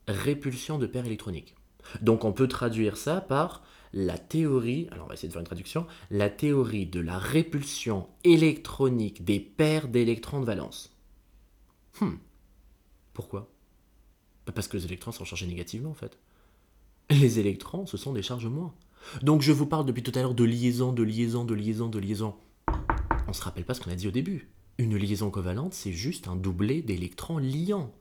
répulsion de paire électronique. Donc on peut traduire ça par la théorie, alors on va essayer de faire une traduction, la théorie de la répulsion électronique des paires d'électrons de valence. Hmm. Pourquoi? Parce que les électrons sont chargés négativement en fait. Les électrons, ce sont des charges moins. Donc je vous parle depuis tout à l'heure de liaison, de liaison, de liaison, de liaison. On se rappelle pas ce qu'on a dit au début. Une liaison covalente, c'est juste un doublé d'électrons liants.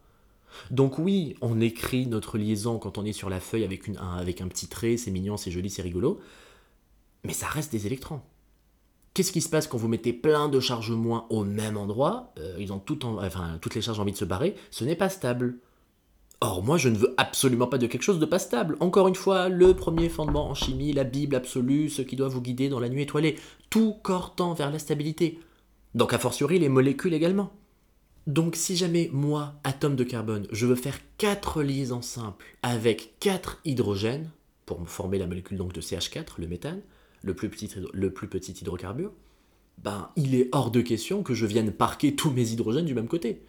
Donc oui, on écrit notre liaison quand on est sur la feuille avec, un, avec un petit trait, c'est mignon, c'est joli, c'est rigolo. Mais ça reste des électrons. Qu'est-ce qui se passe quand vous mettez plein de charges moins au même endroit euh, Ils ont tout enfin, toutes les charges envie de se barrer. Ce n'est pas stable. Or, moi, je ne veux absolument pas de quelque chose de pas stable. Encore une fois, le premier fondement en chimie, la Bible absolue, ce qui doit vous guider dans la nuit étoilée. Tout corps tend vers la stabilité. Donc, a fortiori, les molécules également. Donc si jamais moi, atome de carbone, je veux faire 4 liaisons simples avec 4 hydrogènes, pour me former la molécule donc de CH4, le méthane, le plus petit, le plus petit hydrocarbure, ben il est hors de question que je vienne parquer tous mes hydrogènes du même côté.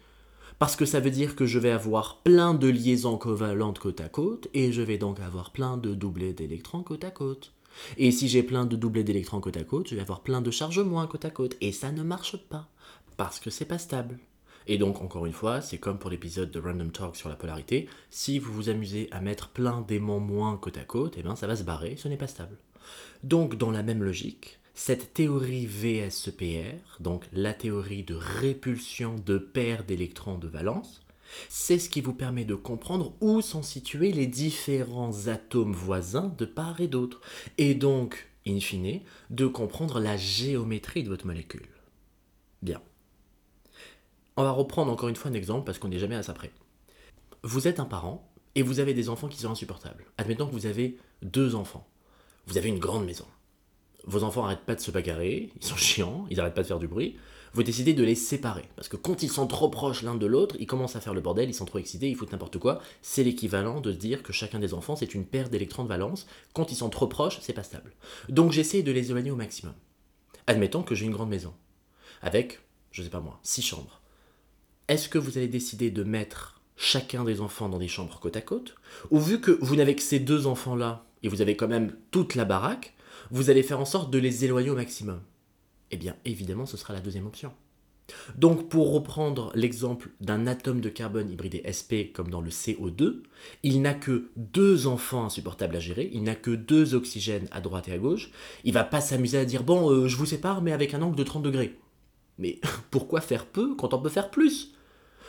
Parce que ça veut dire que je vais avoir plein de liaisons covalentes côte à côte, et je vais donc avoir plein de doublés d'électrons côte à côte. Et si j'ai plein de doublés d'électrons côte à côte, je vais avoir plein de charges moins côte à côte. Et ça ne marche pas, parce que c'est pas stable. Et donc, encore une fois, c'est comme pour l'épisode de Random Talk sur la polarité, si vous vous amusez à mettre plein d'aimants moins côte à côte, eh bien ça va se barrer, ce n'est pas stable. Donc, dans la même logique, cette théorie VSEPR, donc la théorie de répulsion de paires d'électrons de valence, c'est ce qui vous permet de comprendre où sont situés les différents atomes voisins de part et d'autre, et donc, in fine, de comprendre la géométrie de votre molécule. Bien. On va reprendre encore une fois un exemple parce qu'on n'est jamais à ça près. Vous êtes un parent et vous avez des enfants qui sont insupportables. Admettons que vous avez deux enfants. Vous avez une grande maison. Vos enfants n'arrêtent pas de se bagarrer, ils sont *laughs* chiants, ils n'arrêtent pas de faire du bruit. Vous décidez de les séparer. Parce que quand ils sont trop proches l'un de l'autre, ils commencent à faire le bordel, ils sont trop excités, ils foutent n'importe quoi. C'est l'équivalent de dire que chacun des enfants, c'est une paire d'électrons de valence. Quand ils sont trop proches, c'est pas stable. Donc j'essaie de les éloigner au maximum. Admettons que j'ai une grande maison. Avec, je sais pas moi, six chambres. Est-ce que vous allez décider de mettre chacun des enfants dans des chambres côte à côte Ou vu que vous n'avez que ces deux enfants-là, et vous avez quand même toute la baraque, vous allez faire en sorte de les éloigner au maximum? Eh bien, évidemment, ce sera la deuxième option. Donc, pour reprendre l'exemple d'un atome de carbone hybridé SP comme dans le CO2, il n'a que deux enfants insupportables à gérer, il n'a que deux oxygènes à droite et à gauche. Il va pas s'amuser à dire bon, euh, je vous sépare, mais avec un angle de 30 degrés. Mais *laughs* pourquoi faire peu quand on peut faire plus?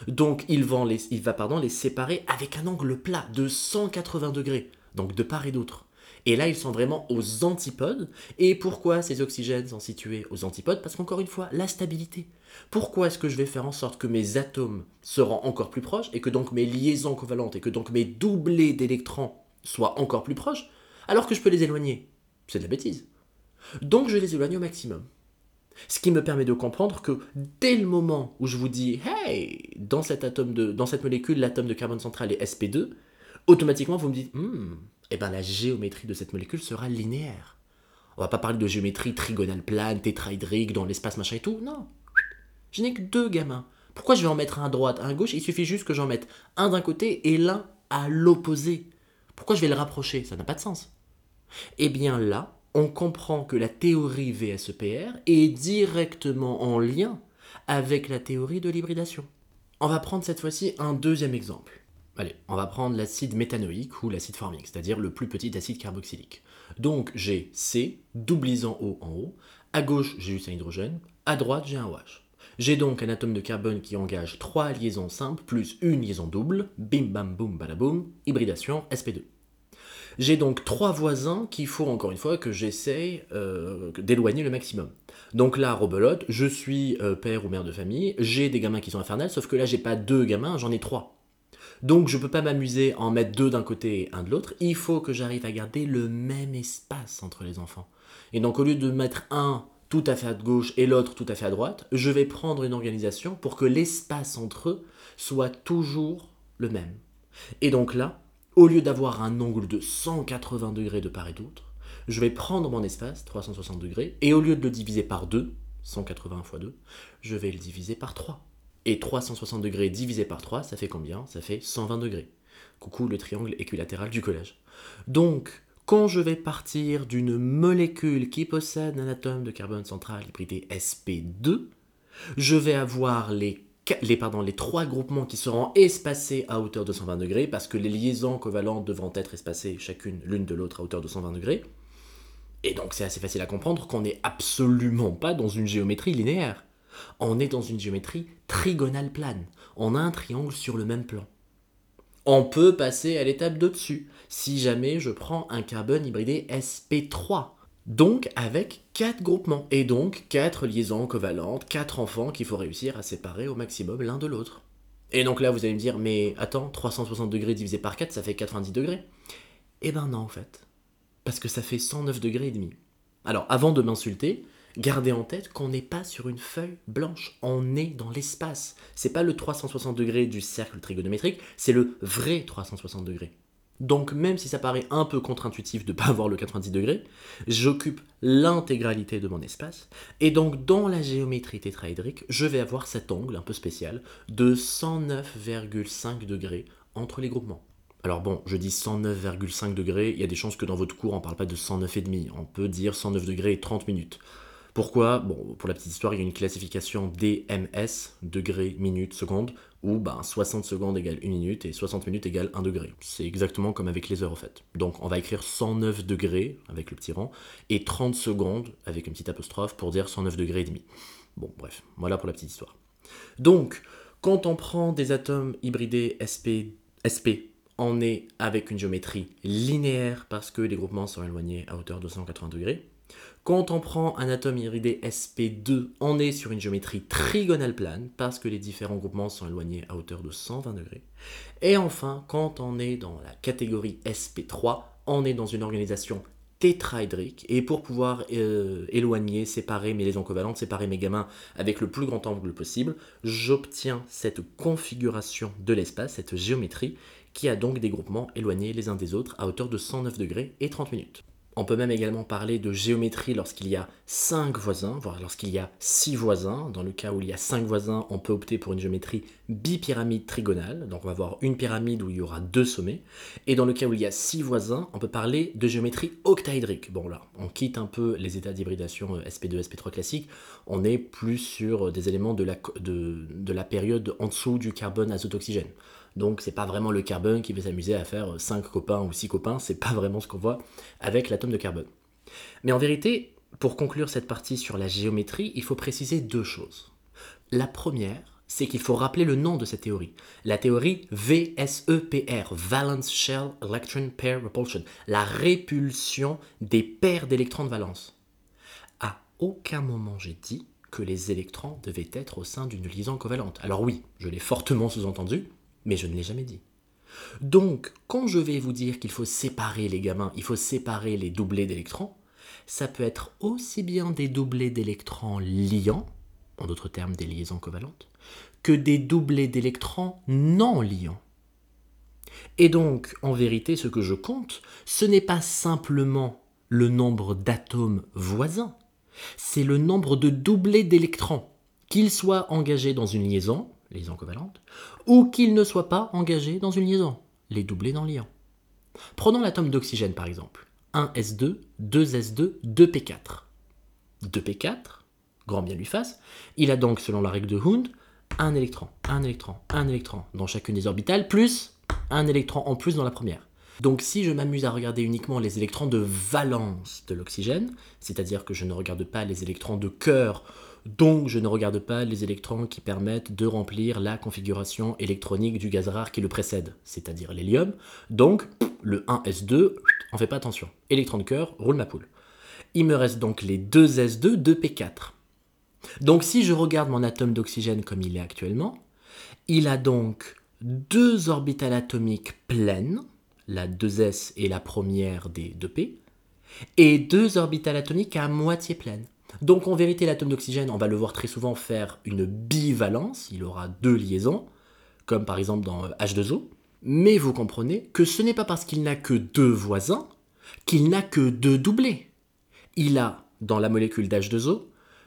Donc, il va, les, il les séparer avec un angle plat de 180 degrés, donc de part et d'autre. Et là, ils sont vraiment aux antipodes. Et pourquoi ces oxygènes sont situés aux antipodes? Parce qu'encore une fois, la stabilité. Pourquoi est-ce que je vais faire en sorte que mes atomes seront encore plus proches et que donc mes liaisons covalentes et que donc mes doublés d'électrons soient encore plus proches alors que je peux les éloigner? C'est de la bêtise. Donc je les éloigne au maximum. Ce qui me permet de comprendre que dès le moment où je vous dis Hey, dans cet atome de, dans cette molécule, l'atome de carbone central est sp2, automatiquement vous me dites hmm, eh ben la géométrie de cette molécule sera linéaire. On va pas parler de géométrie trigonale plane, tétraédrique, dans l'espace machin et tout, non. Je n'ai que deux gamins. Pourquoi je vais en mettre un à droite, un à gauche? Il suffit juste que j'en mette un d'un côté et l'un à l'opposé. Pourquoi je vais le rapprocher? Ça n'a pas de sens. Eh bien là, on comprend que la théorie VSEPR est directement en lien avec la théorie de l'hybridation. On va prendre cette fois-ci un deuxième exemple. Allez, on va prendre l'acide méthanoïque ou l'acide formique, c'est-à-dire le plus petit acide carboxylique. Donc j'ai C, doublisant O en haut, à gauche j'ai juste un hydrogène, à droite j'ai un OH. J'ai donc un atome de carbone qui engage trois liaisons simples plus une liaison double, bim bam boum badaboum, hybridation sp2. J'ai donc trois voisins qu'il faut encore une fois que j'essaye euh, d'éloigner le maximum. Donc là, rebelote, je suis euh, père ou mère de famille, j'ai des gamins qui sont infernales, sauf que là j'ai pas deux gamins, j'en ai trois. Donc je peux pas m'amuser en mettre deux d'un côté et un de l'autre. Il faut que j'arrive à garder le même espace entre les enfants. Et donc au lieu de mettre un tout à fait à gauche et l'autre tout à fait à droite, je vais prendre une organisation pour que l'espace entre eux soit toujours le même. Et donc là, au lieu d'avoir un angle de 180 degrés de part et d'autre, je vais prendre mon espace, 360 degrés, et au lieu de le diviser par 2, 180 x 2, je vais le diviser par 3. Et 360 degrés divisé par 3, ça fait combien? Ça fait 120 degrés. Coucou le triangle équilatéral du collège. Donc, quand je vais partir d'une molécule qui possède un atome de carbone central hybridé sp2, je vais avoir les, les, trois groupements qui seront espacés à hauteur de 120 degrés, parce que les liaisons covalentes devront être espacées chacune l'une de l'autre à hauteur de 120 degrés. Et donc c'est assez facile à comprendre qu'on n'est absolument pas dans une géométrie linéaire. On est dans une géométrie trigonale plane. On a un triangle sur le même plan. On peut passer à l'étape de-dessus, si jamais je prends un carbone hybridé sp3. Donc avec 4 groupements, et donc 4 liaisons covalentes, 4 enfants qu'il faut réussir à séparer au maximum l'un de l'autre. Et donc là, vous allez me dire, mais attends, 360 degrés divisé par 4, ça fait 90 degrés. Eh ben non, en fait. Parce que ça fait 109 degrés et demi. Alors, avant de m'insulter, gardez en tête qu'on n'est pas sur une feuille blanche, on est dans l'espace. C'est pas le 360 degrés du cercle trigonométrique, c'est le vrai 360 degrés. Donc même si ça paraît un peu contre-intuitif de ne pas avoir le 90 degrés, j'occupe l'intégralité de mon espace, et donc dans la géométrie tétraédrique, je vais avoir cet angle un peu spécial de 109,5 degrés entre les groupements. Alors bon, je dis 109,5 degrés, il y a des chances que dans votre cours on ne parle pas de 109,5, on peut dire 109 degrés et 30 minutes. Pourquoi? Bon, pour la petite histoire, il y a une classification DMS, degrés, minutes, secondes, où ben, 60 secondes égale 1 minute et 60 minutes égale 1 degré. C'est exactement comme avec les heures en fait. Donc on va écrire 109 degrés avec le petit rang et 30 secondes avec une petite apostrophe pour dire 109 degrés et demi. Bon, bref, voilà pour la petite histoire. Donc, quand on prend des atomes hybridés SP, SP on est avec une géométrie linéaire parce que les groupements sont éloignés à hauteur de 180 degrés. Quand on prend un atome iridé SP2, on est sur une géométrie trigonale plane parce que les différents groupements sont éloignés à hauteur de 120 degrés. Et enfin, quand on est dans la catégorie SP3, on est dans une organisation tétraédrique et pour pouvoir euh, éloigner, séparer mes liaisons covalentes, séparer mes gamins avec le plus grand angle possible, j'obtiens cette configuration de l'espace, cette géométrie qui a donc des groupements éloignés les uns des autres à hauteur de 109 degrés et 30 minutes. On peut même également parler de géométrie lorsqu'il y a 5 voisins, voire lorsqu'il y a 6 voisins. Dans le cas où il y a 5 voisins, on peut opter pour une géométrie bipyramide trigonale. Donc on va avoir une pyramide où il y aura deux sommets. Et dans le cas où il y a 6 voisins, on peut parler de géométrie octaédrique. Bon là, on quitte un peu les états d'hybridation SP2, SP3 classique. On est plus sur des éléments de la, de, la période en dessous du carbone azote oxygène. Donc c'est pas vraiment le carbone qui va s'amuser à faire 5 copains ou 6 copains, c'est pas vraiment ce qu'on voit avec l'atome de carbone. Mais en vérité, pour conclure cette partie sur la géométrie, il faut préciser deux choses. La première, c'est qu'il faut rappeler le nom de cette théorie. La théorie VSEPR, Valence Shell Electron Pair Repulsion, la répulsion des paires d'électrons de valence. À aucun moment j'ai dit que les électrons devaient être au sein d'une liaison covalente. Alors oui, je l'ai fortement sous-entendu, mais je ne l'ai jamais dit. Donc, quand je vais vous dire qu'il faut séparer les gamins, il faut séparer les doublés d'électrons, ça peut être aussi bien des doublés d'électrons liants, en d'autres termes des liaisons covalentes, que des doublés d'électrons non liants. Et donc, en vérité, ce que je compte, ce n'est pas simplement le nombre d'atomes voisins, c'est le nombre de doublés d'électrons, qu'ils soient engagés dans une liaison, liaison covalente, ou qu'ils ne soient pas engagés dans une liaison, les doublés dans liant. Prenons l'atome d'oxygène par exemple. 1S2, 2S2, 2P4. 2P4, grand bien lui fasse, il a donc, selon la règle de Hund, un électron, un électron, un électron dans chacune des orbitales, plus un électron en plus dans la première. Donc si je m'amuse à regarder uniquement les électrons de valence de l'oxygène, c'est-à-dire que je ne regarde pas les électrons de cœur donc je ne regarde pas les électrons qui permettent de remplir la configuration électronique du gaz rare qui le précède, c'est-à-dire l'hélium. Donc le 1s2, on fait pas attention. Électron de cœur, roule ma poule. Il me reste donc les 2s2, 2p4. Donc si je regarde mon atome d'oxygène comme il est actuellement, il a donc deux orbitales atomiques pleines, la 2s et la première des 2p, et deux orbitales atomiques à moitié pleines. Donc en vérité, l'atome d'oxygène, on va le voir très souvent faire une bivalence, il aura deux liaisons, comme par exemple dans H2O. Mais vous comprenez que ce n'est pas parce qu'il n'a que deux voisins qu'il n'a que deux doublés. Il a, dans la molécule d'H2O,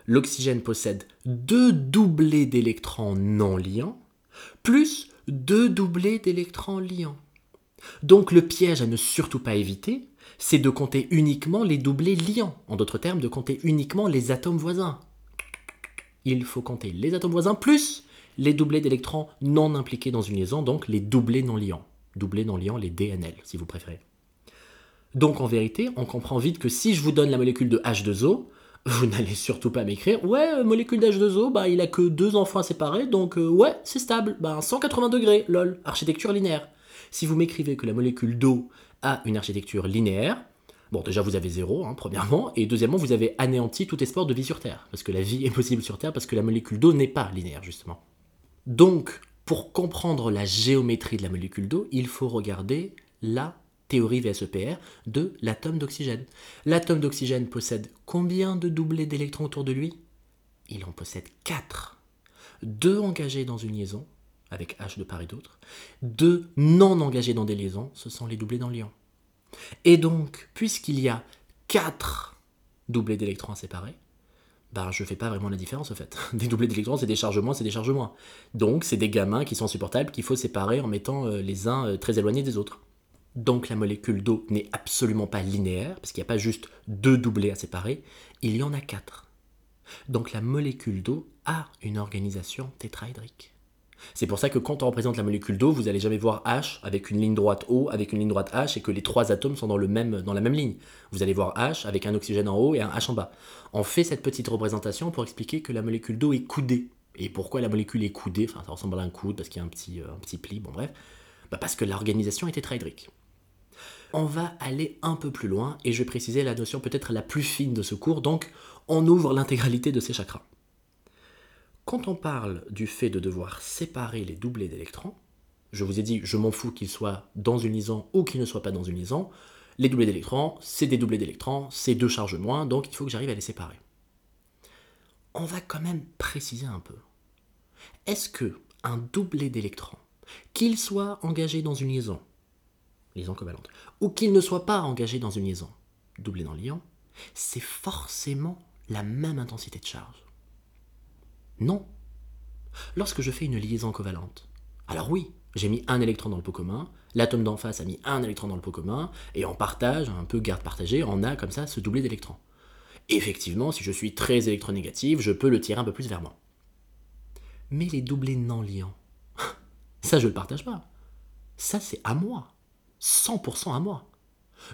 l'oxygène possède deux doublés d'électrons non liants, plus deux doublés d'électrons liants. Donc le piège à ne surtout pas éviter, c'est de compter uniquement les doublés liants, en d'autres termes, de compter uniquement les atomes voisins. Il faut compter les atomes voisins plus les doublés d'électrons non impliqués dans une liaison, donc les doublés non liants. Doublés non liants, les DNL, si vous préférez. Donc en vérité, on comprend vite que si je vous donne la molécule de H2O, vous *laughs* n'allez surtout pas m'écrire Ouais, euh, molécule d'H2O, bah, il a que deux enfants séparés, donc euh, ouais, c'est stable, bah, 180 degrés, lol, architecture linéaire. Si vous m'écrivez que la molécule d'eau a une architecture linéaire, bon, déjà vous avez zéro, hein, premièrement, et deuxièmement, vous avez anéanti tout espoir de vie sur Terre, parce que la vie est possible sur Terre, parce que la molécule d'eau n'est pas linéaire, justement. Donc, pour comprendre la géométrie de la molécule d'eau, il faut regarder la théorie VSEPR, de l'atome d'oxygène. L'atome d'oxygène possède combien de doublés d'électrons autour de lui? Il en possède 4. Deux engagés dans une liaison, avec H de part et d'autre. Deux non engagés dans des liaisons, ce sont les doublés dans l'ion. Et donc, puisqu'il y a 4 doublés d'électrons à séparer, bah, je fais pas vraiment la différence au fait. *laughs* Des doublés d'électrons, c'est des charges moins, c'est des charges moins. Donc, c'est des gamins qui sont supportables qu'il faut séparer en mettant euh, les uns euh, très éloignés des autres. Donc, la molécule d'eau n'est absolument pas linéaire, parce qu'il n'y a pas juste deux doublés à séparer, il y en a quatre. Donc, la molécule d'eau a une organisation tétraédrique. C'est pour ça que quand on représente la molécule d'eau, vous n'allez jamais voir H avec une ligne droite O, avec une ligne droite H, et que les trois atomes sont dans, le même, dans la même ligne. Vous allez voir H avec un oxygène en haut et un H en bas. On fait cette petite représentation pour expliquer que la molécule d'eau est coudée. Et pourquoi la molécule est coudée Enfin, ça ressemble à un coude parce qu'il y a un petit, euh, un pli, bon bref. Bah parce que l'organisation est tétraédrique. On va aller un peu plus loin et je vais préciser la notion peut-être la plus fine de ce cours, donc on ouvre l'intégralité de ces chakras. Quand on parle du fait de devoir séparer les doublés d'électrons, je vous ai dit, je m'en fous qu'ils soient dans une liaison ou qu'ils ne soient pas dans une liaison, les doublés d'électrons, c'est des doublés d'électrons, c'est deux charges moins, donc il faut que j'arrive à les séparer. On va quand même préciser un peu. Est-ce que un doublé d'électrons, qu'il soit engagé dans une liaison, liaison covalente, ou qu'il ne soit pas engagé dans une liaison, doublé dans l'ion, c'est forcément la même intensité de charge non. Lorsque je fais une liaison covalente, alors oui, j'ai mis un électron dans le pot commun, l'atome d'en face a mis un électron dans le pot commun, et en partage, un peu garde partagée, on a comme ça ce doublé d'électrons. Effectivement, si je suis très électronégatif, je peux le tirer un peu plus vers moi. Mais les doublés non liants, *laughs* ça je ne le partage pas. Ça c'est à moi. 100% à moi.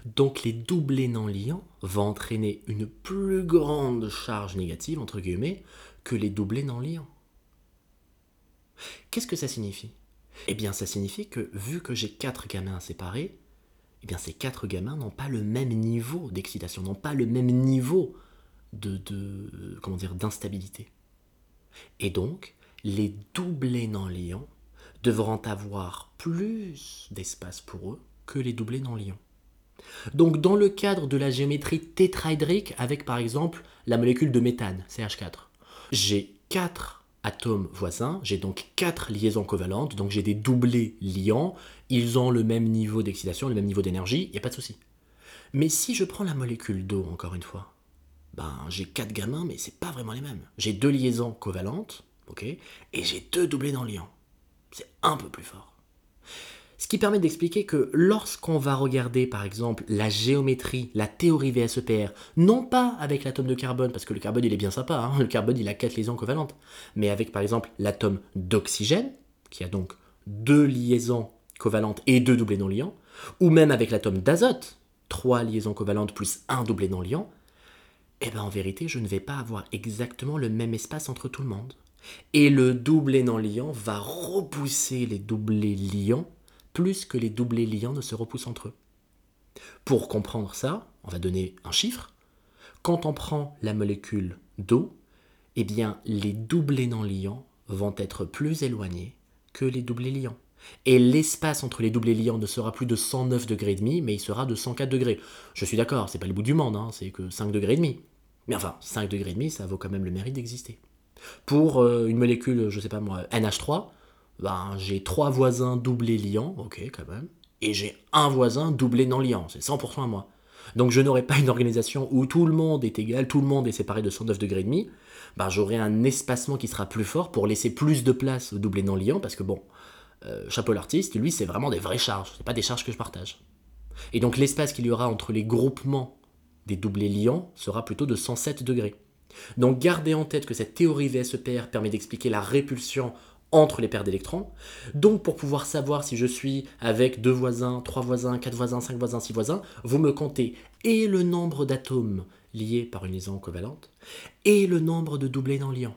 Donc les doublés non liants vont entraîner une plus grande charge négative, entre guillemets, que les doublés non liants. Qu'est-ce que ça signifie? Eh bien, ça signifie que vu que j'ai quatre gamins séparés, eh bien, ces quatre gamins n'ont pas le même niveau d'excitation, n'ont pas le même niveau de, d'instabilité. Et donc, les doublés non liants devront avoir plus d'espace pour eux que les doublés non liants. Donc dans le cadre de la géométrie tétraédrique avec par exemple la molécule de méthane, CH4, j'ai quatre atomes voisins, j'ai donc quatre liaisons covalentes, donc j'ai des doublés liants, ils ont le même niveau d'excitation, le même niveau d'énergie, il n'y a pas de souci. Mais si je prends la molécule d'eau, encore une fois, ben j'ai quatre gamins, mais c'est pas vraiment les mêmes. J'ai deux liaisons covalentes, ok, et j'ai deux doublés dans liants. C'est un peu plus fort. Ce qui permet d'expliquer que lorsqu'on va regarder par exemple la géométrie, la théorie VSEPR, non pas avec l'atome de carbone, parce que le carbone il est bien sympa, hein, le carbone il a quatre liaisons covalentes, mais avec par exemple l'atome d'oxygène, qui a donc deux liaisons covalentes et deux doublés non liants, ou même avec l'atome d'azote, trois liaisons covalentes plus un doublé non liant, eh bien en vérité je ne vais pas avoir exactement le même espace entre tout le monde. Et le doublé non liant va repousser les doublés liants plus que les doublés liants ne se repoussent entre eux. Pour comprendre ça, on va donner un chiffre. Quand on prend la molécule d'eau, eh bien, les doublés non liants vont être plus éloignés que les doublés liants. Et l'espace entre les doublés liants ne sera plus de 109 degrés demi, mais il sera de 104 degrés. Je suis d'accord, c'est pas le bout du monde, hein, c'est que 5 degrés demi. Mais enfin, 5 degrés demi, ça vaut quand même le mérite d'exister. Pour euh, une molécule, je sais pas moi, NH3, ben, j'ai trois voisins doublés liants, ok quand même, et j'ai un voisin doublé non liant, c'est 100% à moi. Donc je n'aurai pas une organisation où tout le monde est égal, tout le monde est séparé de 109 degrés et demi, ben, j'aurai un espacement qui sera plus fort pour laisser plus de place au doublé non liant, parce que bon, euh, chapeau l'artiste, lui c'est vraiment des vraies charges, c'est pas des charges que je partage. Et donc l'espace qu'il y aura entre les groupements des doublés liants sera plutôt de 107 degrés. Donc gardez en tête que cette théorie VSEPR permet d'expliquer la répulsion entre les paires d'électrons. Donc pour pouvoir savoir si je suis avec deux voisins, trois voisins, quatre voisins, cinq voisins, six voisins, vous me comptez et le nombre d'atomes liés par une liaison covalente et le nombre de doublés non liants.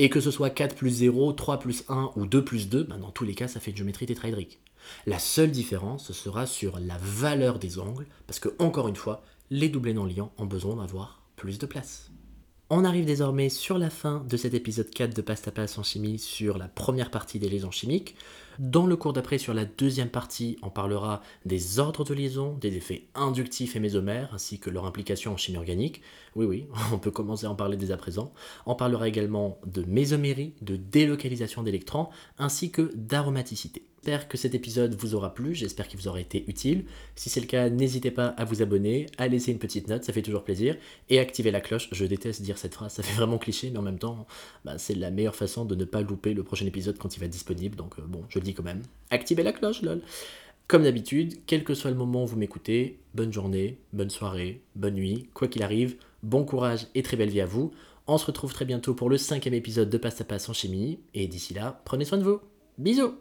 Et que ce soit 4 plus 0, 3 plus 1 ou 2 plus 2, ben dans tous les cas, ça fait une géométrie tétraédrique. La seule différence, ce sera sur la valeur des angles, parce que, encore une fois, les doublés non liants ont besoin d'avoir plus de place. On arrive désormais sur la fin de cet épisode 4 de Pasta Passe en chimie sur la première partie des légendes chimiques. Dans le cours d'après, sur la deuxième partie, on parlera des ordres de liaison, des effets inductifs et mésomères, ainsi que leur implication en chimie organique. Oui, oui, *laughs* on peut commencer à en parler dès à présent. On parlera également de mésomérie, de délocalisation d'électrons, ainsi que d'aromaticité. J'espère que cet épisode vous aura plu, j'espère qu'il vous aura été utile. Si c'est le cas, n'hésitez pas à vous abonner, à laisser une petite note, ça fait toujours plaisir, et activer la cloche. Je déteste dire cette phrase, ça fait vraiment cliché, mais en même temps, bah, c'est la meilleure façon de ne pas louper le prochain épisode quand il va être disponible, donc euh, bon, je le dis quand même. Activez la cloche, lol. Comme d'habitude, quel que soit le moment où vous m'écoutez, bonne journée, bonne soirée, bonne nuit, quoi qu'il arrive, bon courage et très belle vie à vous. On se retrouve très bientôt pour le cinquième épisode de Passe à Passe en chimie, et d'ici là, prenez soin de vous. Bisous